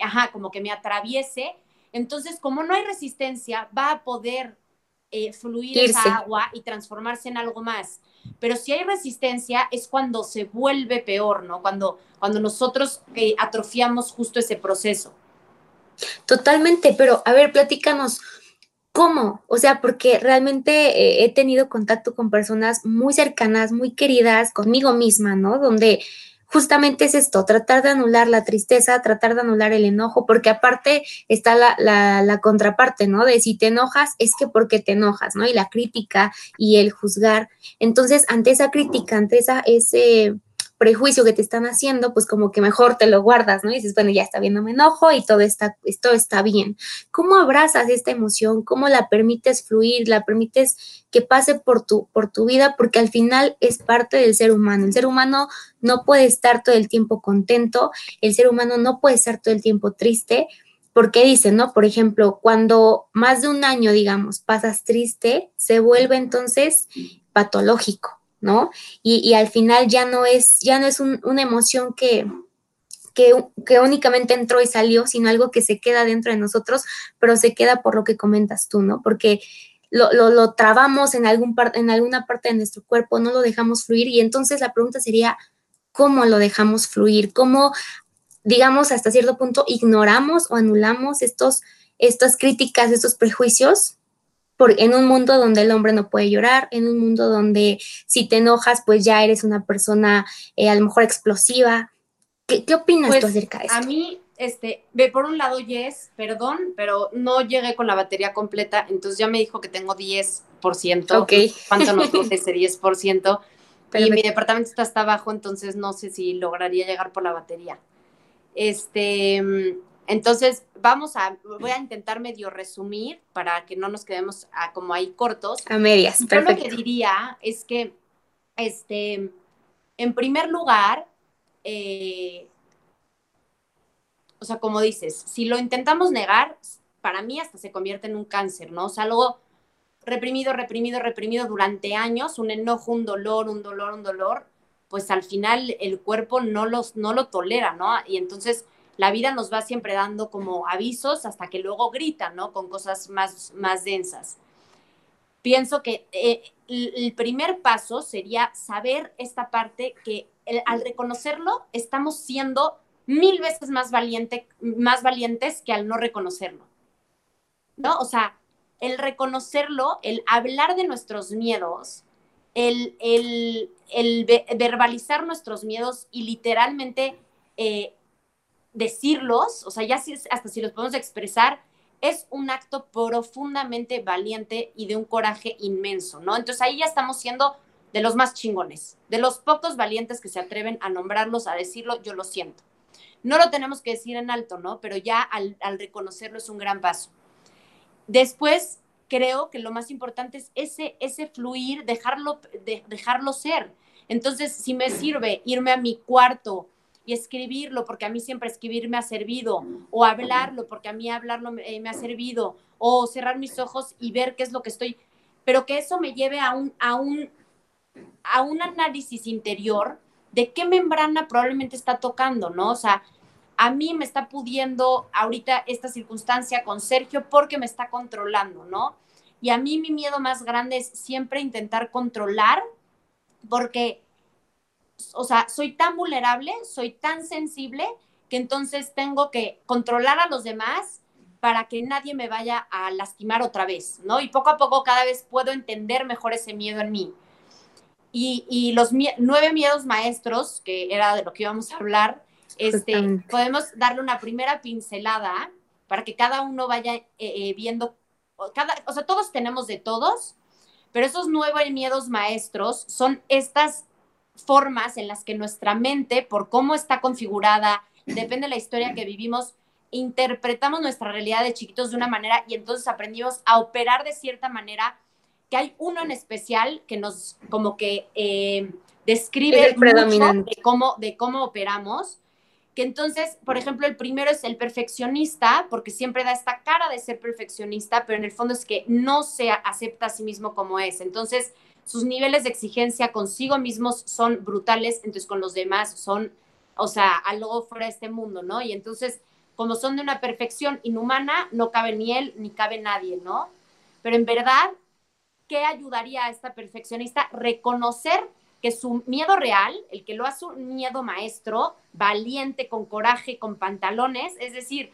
[SPEAKER 2] ajá, como que me atraviese. Entonces, como no hay resistencia, va a poder eh, fluir esa agua y transformarse en algo más. Pero si hay resistencia es cuando se vuelve peor, ¿no? Cuando, cuando nosotros eh, atrofiamos justo ese proceso.
[SPEAKER 1] Totalmente, pero a ver, platícanos, ¿Cómo? O sea, porque realmente eh, he tenido contacto con personas muy cercanas, muy queridas, conmigo misma, ¿no? Donde justamente es esto, tratar de anular la tristeza, tratar de anular el enojo, porque aparte está la, la, contraparte, ¿no? De si te enojas, es que porque te enojas, ¿no? Y la crítica y el juzgar. Entonces, ante esa crítica, ante esa, ese prejuicio que te están haciendo, pues como que mejor te lo guardas, ¿no? Y dices, bueno, ya está bien, no me enojo y todo está, esto está bien. ¿Cómo abrazas esta emoción? ¿Cómo la permites fluir? ¿La permites que pase por tu, por tu vida? Porque al final es parte del ser humano. El ser humano no puede estar todo el tiempo contento, el ser humano no puede estar todo el tiempo triste, porque dicen, ¿no? Por ejemplo, cuando más de un año, digamos, pasas triste, se vuelve entonces patológico. ¿No? Y, al final ya no es, ya no es una emoción que, que, únicamente entró y salió, sino algo que se queda dentro de nosotros, pero se queda por lo que comentas tú, ¿no? Porque lo, lo, trabamos en, algún en alguna parte de nuestro cuerpo, no lo dejamos fluir y entonces la pregunta sería, ¿cómo lo dejamos fluir? ¿Cómo, digamos, hasta cierto punto ignoramos o anulamos estos, estas críticas, estos prejuicios en un mundo donde el hombre no puede llorar, en un mundo donde si te enojas, pues ya eres una persona eh, a lo mejor explosiva. ¿Qué, opinas tú pues, acerca de esto?
[SPEAKER 2] A mí, este, ve por un lado, Yes, perdón, pero no llegué con la batería completa, entonces ya me dijo que tengo 10%.
[SPEAKER 1] Ok.
[SPEAKER 2] ¿Cuánto nos coge ese 10%? y mi departamento está hasta abajo, entonces no sé si lograría llegar por la batería. Este, entonces, vamos a, voy a intentar medio resumir para que no nos quedemos como ahí cortos.
[SPEAKER 1] A medias,
[SPEAKER 2] Yo lo que diría es que, este, en primer lugar, eh, o sea, como dices, si lo intentamos negar, para mí hasta se convierte en un cáncer, ¿no? O sea, algo reprimido, reprimido, reprimido durante años, un enojo, un dolor, un dolor, un dolor, pues al final el cuerpo no, los, no lo tolera, ¿no? Y entonces la vida nos va siempre dando como avisos hasta que luego gritan, ¿no? Con cosas más, más densas. Pienso que eh, el primer paso sería saber esta parte que al reconocerlo estamos siendo mil veces más, valiente, más valientes que al no reconocerlo. ¿No? O sea, el reconocerlo, el hablar de nuestros miedos, el, el, el verbalizar nuestros miedos y literalmente eh, decirlos, o sea, ya hasta si los podemos expresar, es un acto profundamente valiente y de un coraje inmenso, ¿no? Entonces ahí ya estamos siendo de los más chingones, de los pocos valientes que se atreven a nombrarlos, a decirlo, yo lo siento. No lo tenemos que decir en alto, ¿no? Pero ya al, reconocerlo es un gran paso. Después, creo que lo más importante es ese, ese fluir, dejarlo, dejarlo ser. Entonces, si me sirve irme a mi cuarto y escribirlo, porque a mí siempre escribir me ha servido, o hablarlo, porque a mí hablarlo me, me ha servido, o cerrar mis ojos y ver qué es lo que estoy, pero que eso me lleve a un, a un, a un análisis interior de qué membrana probablemente está tocando, ¿no? O sea, a mí me está pudiendo ahorita esta circunstancia con Sergio porque me está controlando, ¿no? Y a mí mi miedo más grande es siempre intentar controlar porque, o sea, soy tan vulnerable, soy tan sensible que entonces tengo que controlar a los demás para que nadie me vaya a lastimar otra vez, ¿no? Y poco a poco cada vez puedo entender mejor ese miedo en mí. Y, los nueve miedos maestros, que era de lo que íbamos a hablar, este, podemos darle una primera pincelada para que cada uno vaya eh, eh, viendo, cada, o sea, todos tenemos de todos, pero esos nueve miedos maestros son estas formas en las que nuestra mente, por cómo está configurada, depende de la historia que vivimos, interpretamos nuestra realidad de chiquitos de una manera y entonces aprendimos a operar de cierta manera que hay uno en especial que nos como que eh, describe mucho de cómo, de cómo operamos. Que entonces, por ejemplo, el primero es el perfeccionista, porque siempre da esta cara de ser perfeccionista, pero en el fondo es que no se acepta a sí mismo como es. Entonces, sus niveles de exigencia consigo mismos son brutales, entonces con los demás son, o sea, algo fuera de este mundo, ¿no? Y entonces, como son de una perfección inhumana, no cabe ni él ni cabe nadie, ¿no? Pero en verdad, ¿qué ayudaría a esta perfeccionista? Reconocer que su miedo real, el que lo hace un miedo maestro, valiente, con coraje, con pantalones, es decir,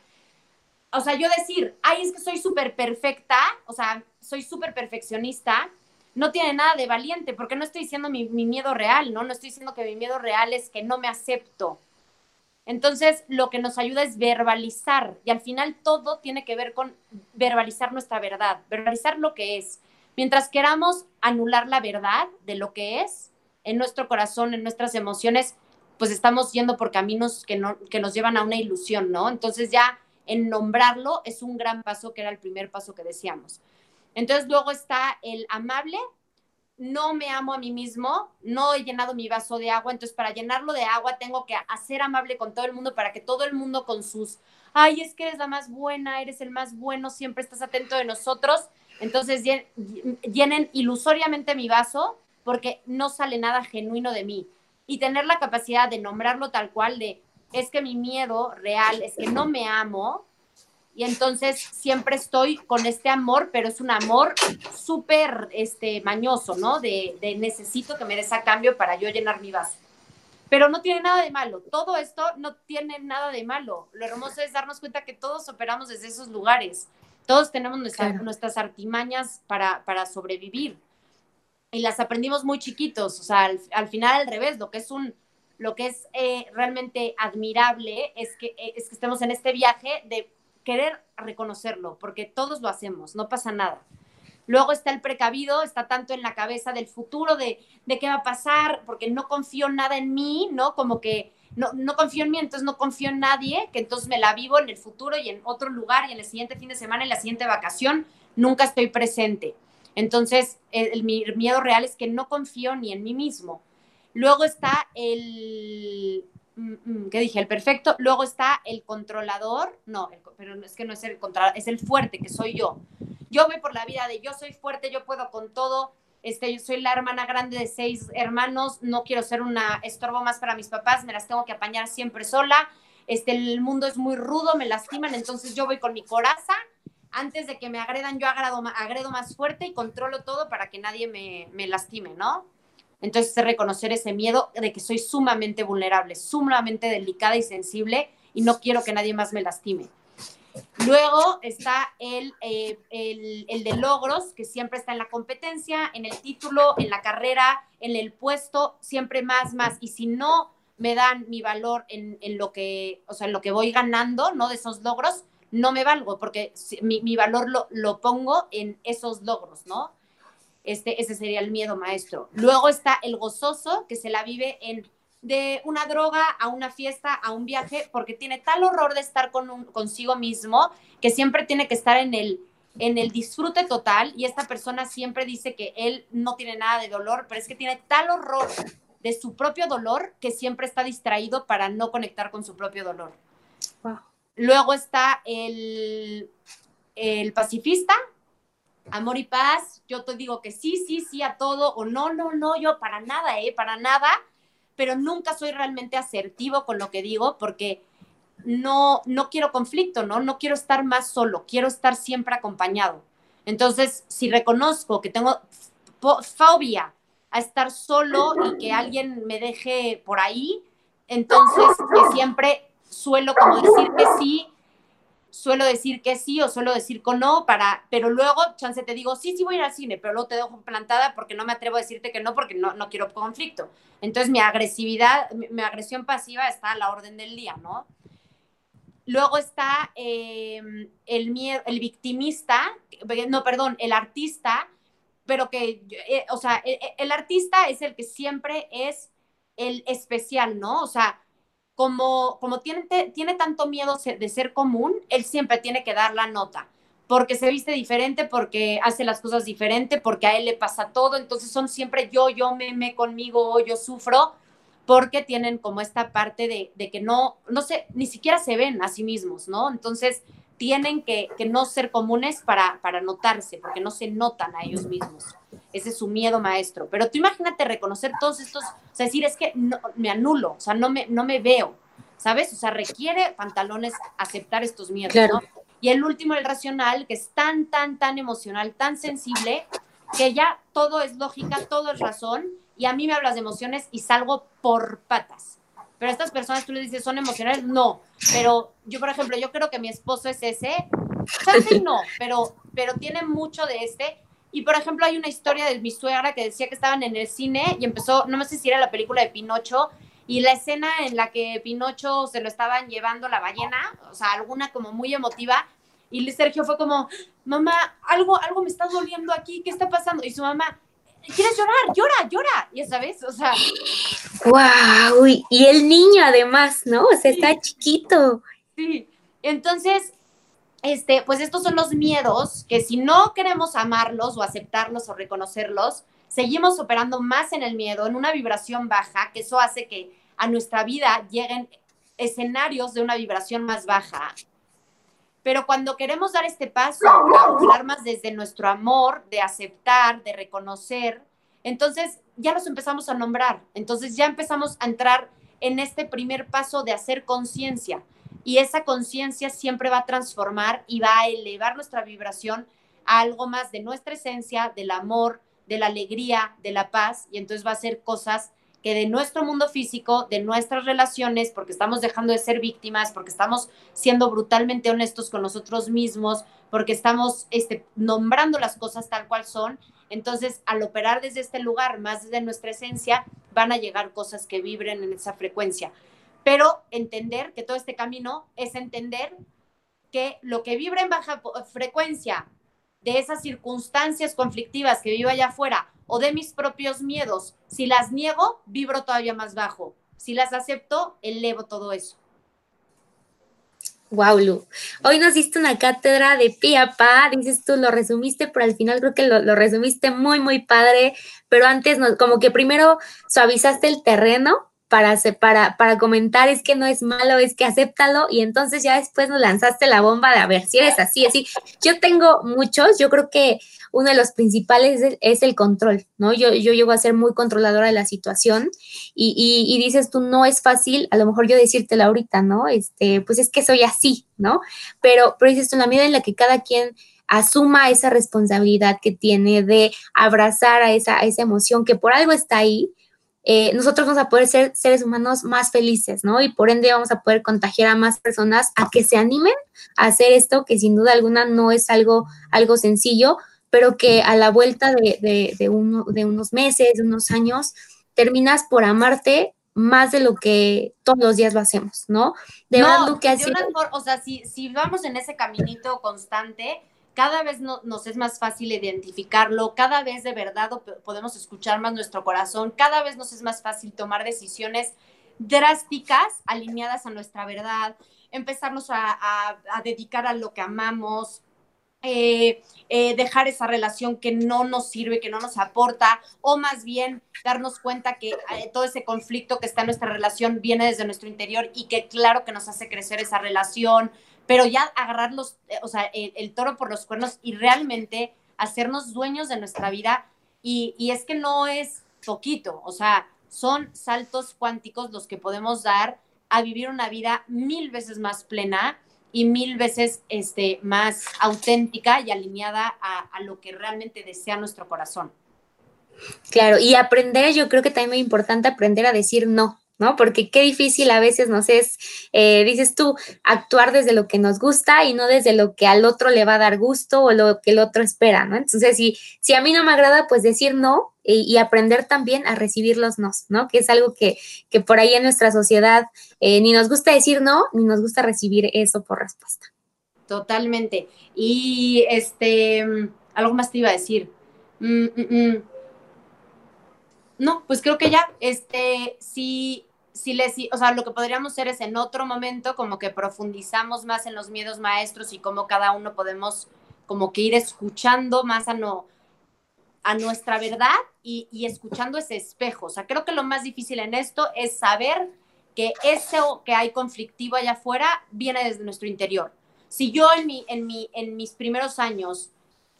[SPEAKER 2] o sea, yo decir, ay, es que soy súper perfecta, o sea, soy súper perfeccionista, no tiene nada de valiente, porque no estoy diciendo mi, mi, miedo real, ¿no? No estoy diciendo que mi miedo real es que no me acepto. Entonces, lo que nos ayuda es verbalizar, y al final todo tiene que ver con verbalizar nuestra verdad, verbalizar lo que es. Mientras queramos anular la verdad de lo que es en nuestro corazón, en nuestras emociones, pues estamos yendo por caminos que, no, que nos llevan a una ilusión, ¿no? Entonces ya en nombrarlo es un gran paso, que era el primer paso que decíamos. Entonces luego está el amable, no me amo a mí mismo, no he llenado mi vaso de agua, entonces para llenarlo de agua tengo que hacer amable con todo el mundo para que todo el mundo con sus, ay, es que eres la más buena, eres el más bueno, siempre estás atento de nosotros, entonces llenen ilusoriamente mi vaso porque no sale nada genuino de mí. Y tener la capacidad de nombrarlo tal cual de, es que mi miedo real es que no me amo. Y entonces siempre estoy con este amor, pero es un amor súper este, mañoso, ¿no? De, de necesito que me des a cambio para yo llenar mi vaso pero no tiene nada de malo. Todo esto no tiene nada de malo. Lo hermoso es darnos cuenta que todos operamos desde esos lugares. Todos tenemos nuestras artimañas para, para, sobrevivir y las aprendimos muy chiquitos, o sea, al, final al revés, lo que es un, lo que es eh, realmente admirable es que, eh, es que estemos en este viaje de querer reconocerlo, porque todos lo hacemos, no pasa nada. Luego está el precavido, está tanto en la cabeza del futuro, de, de qué va a pasar, porque no confío nada en mí, ¿no? Como que no, confío en mí, entonces no confío en nadie, que entonces me la vivo en el futuro y en otro lugar y en el siguiente fin de semana, en la siguiente vacación, nunca estoy presente. Entonces, el, mi miedo real es que no confío ni en mí mismo. Luego está el, ¿qué dije? El perfecto. Luego está el controlador. No, pero es que no es el controlador, es el fuerte, que soy yo. Yo voy por la vida de yo soy fuerte, yo puedo con todo, este, yo soy la hermana grande de seis hermanos, no quiero ser una estorbo más para mis papás, me las tengo que apañar siempre sola, este, el mundo es muy rudo, me lastiman, entonces yo voy con mi coraza, antes de que me agredan, yo agredo más fuerte y controlo todo para que nadie me lastime, ¿no? Entonces, es reconocer ese miedo de que soy sumamente vulnerable, sumamente delicada y sensible y no quiero que nadie más me lastime. Luego está eh, el, el, de logros, que siempre está en la competencia, en el título, en la carrera, en el puesto, siempre más, más. Y si no me dan mi valor en, lo que, o sea, en lo que voy ganando, ¿no? De esos logros, no me valgo, porque mi, valor lo, lo, pongo en esos logros, ¿no? Este, ese sería el miedo maestro. Luego está el gozoso, que se la vive en de una droga a una fiesta, a un viaje, porque tiene tal horror de estar con un, consigo mismo que siempre tiene que estar en el, en el disfrute total y esta persona siempre dice que él no tiene nada de dolor, pero es que tiene tal horror de su propio dolor que siempre está distraído para no conectar con su propio dolor. Luego está el, el pacifista, amor y paz. Yo te digo que sí, sí, sí a todo o no, no, no, yo para nada, ¿eh? Para nada pero nunca soy realmente asertivo con lo que digo porque no, no quiero conflicto, ¿no? No quiero estar más solo, quiero estar siempre acompañado. Entonces, si reconozco que tengo fobia a estar solo y que alguien me deje por ahí, entonces que siempre suelo como decir que sí suelo decir que sí o suelo decir que no, para, pero luego, chance, te digo, sí, sí voy al cine, pero luego te dejo plantada porque no me atrevo a decirte que no, porque no, no quiero conflicto. Entonces, mi agresividad, mi, agresión pasiva está a la orden del día, ¿no? Luego está em, el, el victimista, no, perdón, el artista, pero que, eh, o sea, el, el artista es el que siempre es el especial, ¿no? O sea, como, como tiene, tiene tanto miedo de ser común, él siempre tiene que dar la nota, porque se viste diferente, porque hace las cosas diferente, porque a él le pasa todo, entonces son siempre yo, yo me, me conmigo, yo sufro, porque tienen como esta parte de, de, que no, no sé, ni siquiera se ven a sí mismos, ¿no? Entonces tienen que, que no ser comunes para, para notarse, porque no se notan a ellos mismos. Ese es su miedo maestro. Pero tú imagínate reconocer todos estos, o sea, decir, es que no, me anulo, o sea, no me, no me veo, ¿sabes? O sea, requiere pantalones aceptar estos miedos, ¿no? Y el último, el racional, que es tan, tan, tan emocional, tan sensible, que ya todo es lógica, todo es razón, y a mí me hablas de emociones y salgo por patas. Pero a estas personas tú le dices, ¿son emocionales? No. Pero yo, por ejemplo, yo creo que mi esposo es ese. Chance no, pero, pero tiene mucho de este. Y por ejemplo, hay una historia de mi suegra que decía que estaban en el cine y empezó, no sé si era la película de Pinocho, y la escena en la que Pinocho se lo estaban llevando la ballena, o sea, alguna como muy emotiva, y Sergio fue como, mamá, algo, algo me está doliendo aquí, ¿qué está pasando? Y su mamá, ¿quieres llorar? Llora, llora, ya sabes, o sea.
[SPEAKER 1] ¡Wow! Y el niño además, ¿no? O sea, está chiquito.
[SPEAKER 2] Sí, entonces este, pues estos son los miedos que si no queremos amarlos o aceptarlos o reconocerlos, seguimos operando más en el miedo, en una vibración baja, que eso hace que a nuestra vida lleguen escenarios de una vibración más baja. Pero cuando queremos dar este paso, hablar más desde nuestro amor, de aceptar, de reconocer, entonces ya los empezamos a nombrar. Entonces ya empezamos a entrar en este primer paso de hacer conciencia. Y esa conciencia siempre va a transformar y va a elevar nuestra vibración a algo más de nuestra esencia, del amor, de la alegría, de la paz, y entonces va a ser cosas que de nuestro mundo físico, de nuestras relaciones, porque estamos dejando de ser víctimas, porque estamos siendo brutalmente honestos con nosotros mismos, porque estamos este, nombrando las cosas tal cual son. Entonces, al operar desde este lugar, más desde nuestra esencia, van a llegar cosas que vibren en esa frecuencia pero entender que todo este camino es entender que lo que vibra en baja frecuencia de esas circunstancias conflictivas que vivo allá afuera o de mis propios miedos, si las niego, vibro todavía más bajo. Si las acepto, elevo todo eso.
[SPEAKER 1] Wow, Lu. Hoy nos diste una cátedra de pie pa, dices tú, lo resumiste, pero al final creo que lo, lo resumiste muy, muy padre, pero antes como que primero suavizaste el terreno para, para, para comentar es que no es malo, es que acéptalo y entonces ya después nos lanzaste la bomba de a ver si eres así, así. Yo tengo muchos, yo creo que uno de los principales es, el control, ¿no? Yo, yo llego a ser muy controladora de la situación y, y, dices tú, no es fácil, a lo mejor yo decírtelo ahorita, ¿no? Este, pues es que soy así, ¿no? Pero, pero dices tú, la medida en la que cada quien asuma esa responsabilidad que tiene de abrazar a esa, a esa emoción que por algo está ahí, eh, nosotros vamos a poder ser seres humanos más felices, ¿no? Y por ende vamos a poder contagiar a más personas a que se animen a hacer esto, que sin duda alguna no es algo, algo sencillo, pero que a la vuelta de, de, uno, de unos meses, de unos años, terminas por amarte más de lo que todos los días lo hacemos, ¿no?
[SPEAKER 2] De no, que o sea, si, si vamos en ese caminito constante, cada vez nos es más fácil identificarlo, cada vez de verdad podemos escuchar más nuestro corazón, cada vez nos es más fácil tomar decisiones drásticas alineadas a nuestra verdad, empezarnos a, dedicar a lo que amamos, eh, eh, dejar esa relación que no nos sirve, que no nos aporta, o más bien darnos cuenta que eh, todo ese conflicto que está en nuestra relación viene desde nuestro interior y que claro que nos hace crecer esa relación, pero ya agarrar los, eh, o sea, el, toro por los cuernos y realmente hacernos dueños de nuestra vida. Y, y, es que no es poquito, o sea, son saltos cuánticos los que podemos dar a vivir una vida mil veces más plena y mil veces este, más auténtica y alineada a, a lo que realmente desea nuestro corazón.
[SPEAKER 1] Claro, y aprender, yo creo que también es importante aprender a decir no, ¿no? Porque qué difícil a veces nos es, eh, dices tú, actuar desde lo que nos gusta y no desde lo que al otro le va a dar gusto o lo que el otro espera, ¿no? Entonces, si, si a mí no me agrada, pues decir no y, aprender también a recibir los nos, ¿no? Que es algo que, que por ahí en nuestra sociedad eh, ni nos gusta decir no, ni nos gusta recibir eso por respuesta.
[SPEAKER 2] Totalmente. Y este, algo más te iba a decir. Mm, mm, mm. No, pues creo que ya, este, sí, les, o sea, lo que podríamos hacer es en otro momento como que profundizamos más en los miedos maestros y cómo cada uno podemos como que ir escuchando más a, no, a nuestra verdad y, y escuchando ese espejo. O sea, creo que lo más difícil en esto es saber que eso que hay conflictivo allá afuera viene desde nuestro interior. Si yo en, mi, en, mi, en mis primeros años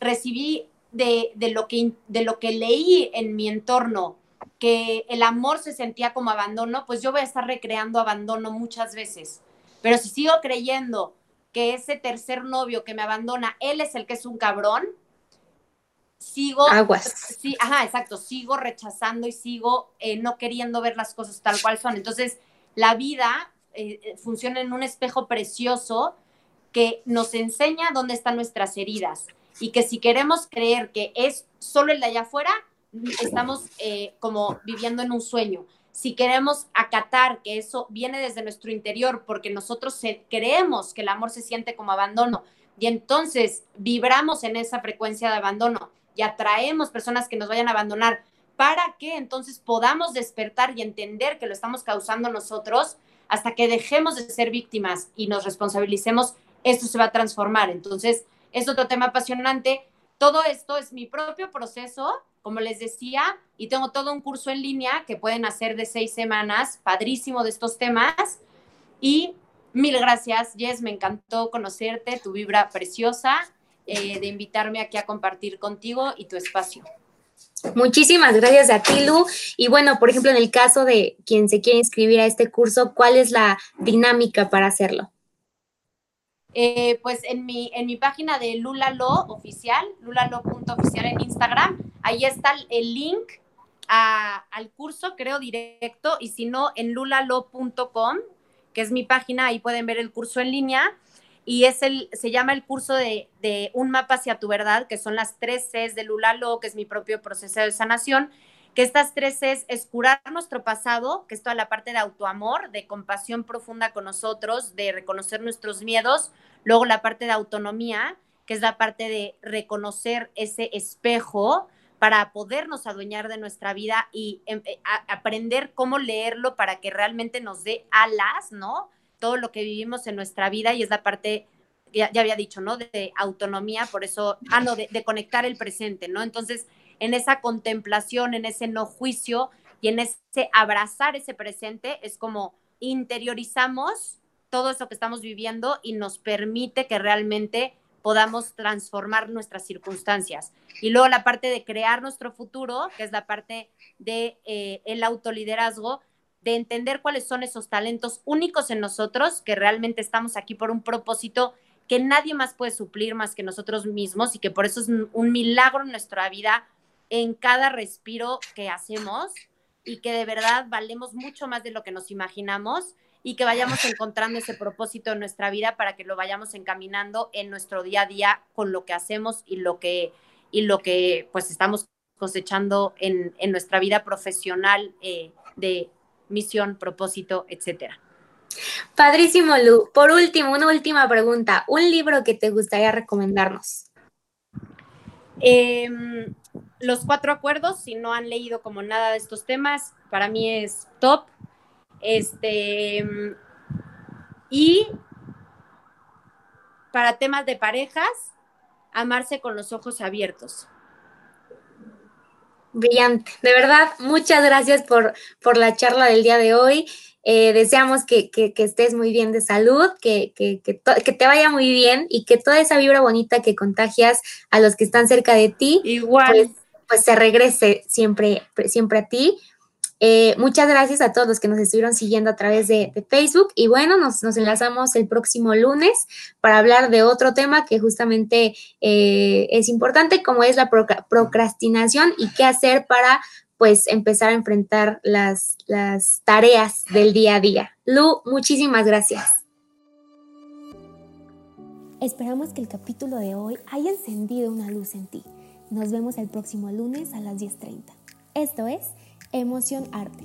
[SPEAKER 2] recibí de, de, lo que, de lo que leí en mi entorno que el amor se sentía como abandono, pues yo voy a estar recreando abandono muchas veces. Pero si sigo creyendo que ese tercer novio que me abandona, él es el que es un cabrón, sigo...
[SPEAKER 1] Aguas.
[SPEAKER 2] Sí, ajá, exacto, sigo rechazando y sigo eh, no queriendo ver las cosas tal cual son. Entonces, la vida eh, eh, funciona en un espejo precioso que nos enseña dónde están nuestras heridas y que si queremos creer que es solo el de allá afuera, estamos eh, como viviendo en un sueño. Si queremos acatar que eso viene desde nuestro interior porque nosotros creemos que el amor se siente como abandono y entonces vibramos en esa frecuencia de abandono y atraemos personas que nos vayan a abandonar para que entonces podamos despertar y entender que lo estamos causando nosotros hasta que dejemos de ser víctimas y nos responsabilicemos, esto se va a transformar. Entonces, es otro tema apasionante. Todo esto es mi propio proceso como les decía, y tengo todo un curso en línea que pueden hacer de seis semanas, padrísimo de estos temas. Y mil gracias, Jess, me encantó conocerte, tu vibra preciosa, eh, de invitarme aquí a compartir contigo y tu espacio.
[SPEAKER 1] Muchísimas gracias a ti, Lu. Y bueno, por ejemplo, en el caso de quien se quiere inscribir a este curso, ¿cuál es la dinámica para hacerlo?
[SPEAKER 2] Eh, pues en mi, en mi página de Lulalo oficial, lulalo.oficial en Instagram, ahí está el link al curso, creo, directo, y si no, en lulalo.com, que es mi página, ahí pueden ver el curso en línea, y es el, se llama el curso de, de Un mapa hacia tu verdad, que son las tres Cs de Lulalo, que es mi propio proceso de sanación, que estas tres es, curar nuestro pasado, que es toda la parte de autoamor, de compasión profunda con nosotros, de reconocer nuestros miedos, luego la parte de autonomía, que es la parte de reconocer ese espejo para podernos adueñar de nuestra vida y em, eh, aprender cómo leerlo para que realmente nos dé alas, ¿no? Todo lo que vivimos en nuestra vida y es la parte ya, había dicho, ¿no? De, autonomía, por eso, ah, no, de, conectar el presente, ¿no? Entonces, en esa contemplación, en ese no juicio y en ese abrazar ese presente, es como interiorizamos todo eso que estamos viviendo y nos permite que realmente podamos transformar nuestras circunstancias. Y luego la parte de crear nuestro futuro, que es la parte de eh, el autoliderazgo, de entender cuáles son esos talentos únicos en nosotros, que realmente estamos aquí por un propósito que nadie más puede suplir más que nosotros mismos y que por eso es un milagro en nuestra vida en cada respiro que hacemos y que de verdad valemos mucho más de lo que nos imaginamos y que vayamos encontrando ese propósito en nuestra vida para que lo vayamos encaminando en nuestro día a día con lo que hacemos y lo que, y lo que pues estamos cosechando en, en nuestra vida profesional eh, de misión, propósito, etcétera.
[SPEAKER 1] Padrísimo, Lu. Por último, una última pregunta. ¿Un libro que te gustaría recomendarnos?
[SPEAKER 2] Em, los cuatro acuerdos, si no han leído como nada de estos temas, para mí es top. Este, y para temas de parejas, amarse con los ojos abiertos.
[SPEAKER 1] Brillante, de verdad, muchas gracias por, por la charla del día de hoy. Eh, deseamos que, estés muy bien de salud, que, que, te vaya muy bien y que toda esa vibra bonita que contagias a los que están cerca de ti,
[SPEAKER 2] igual,
[SPEAKER 1] pues, pues se regrese siempre, siempre a ti. Eh, muchas gracias a todos los que nos estuvieron siguiendo a través de, Facebook y bueno, nos, enlazamos el próximo lunes para hablar de otro tema que justamente eh, es importante como es la procrastinación y qué hacer para pues empezar a enfrentar las, las tareas del día a día. Lu, muchísimas gracias.
[SPEAKER 3] Esperamos que el capítulo de hoy haya encendido una luz en ti. Nos vemos el próximo lunes a las 10.30. Esto es Emoción Arte.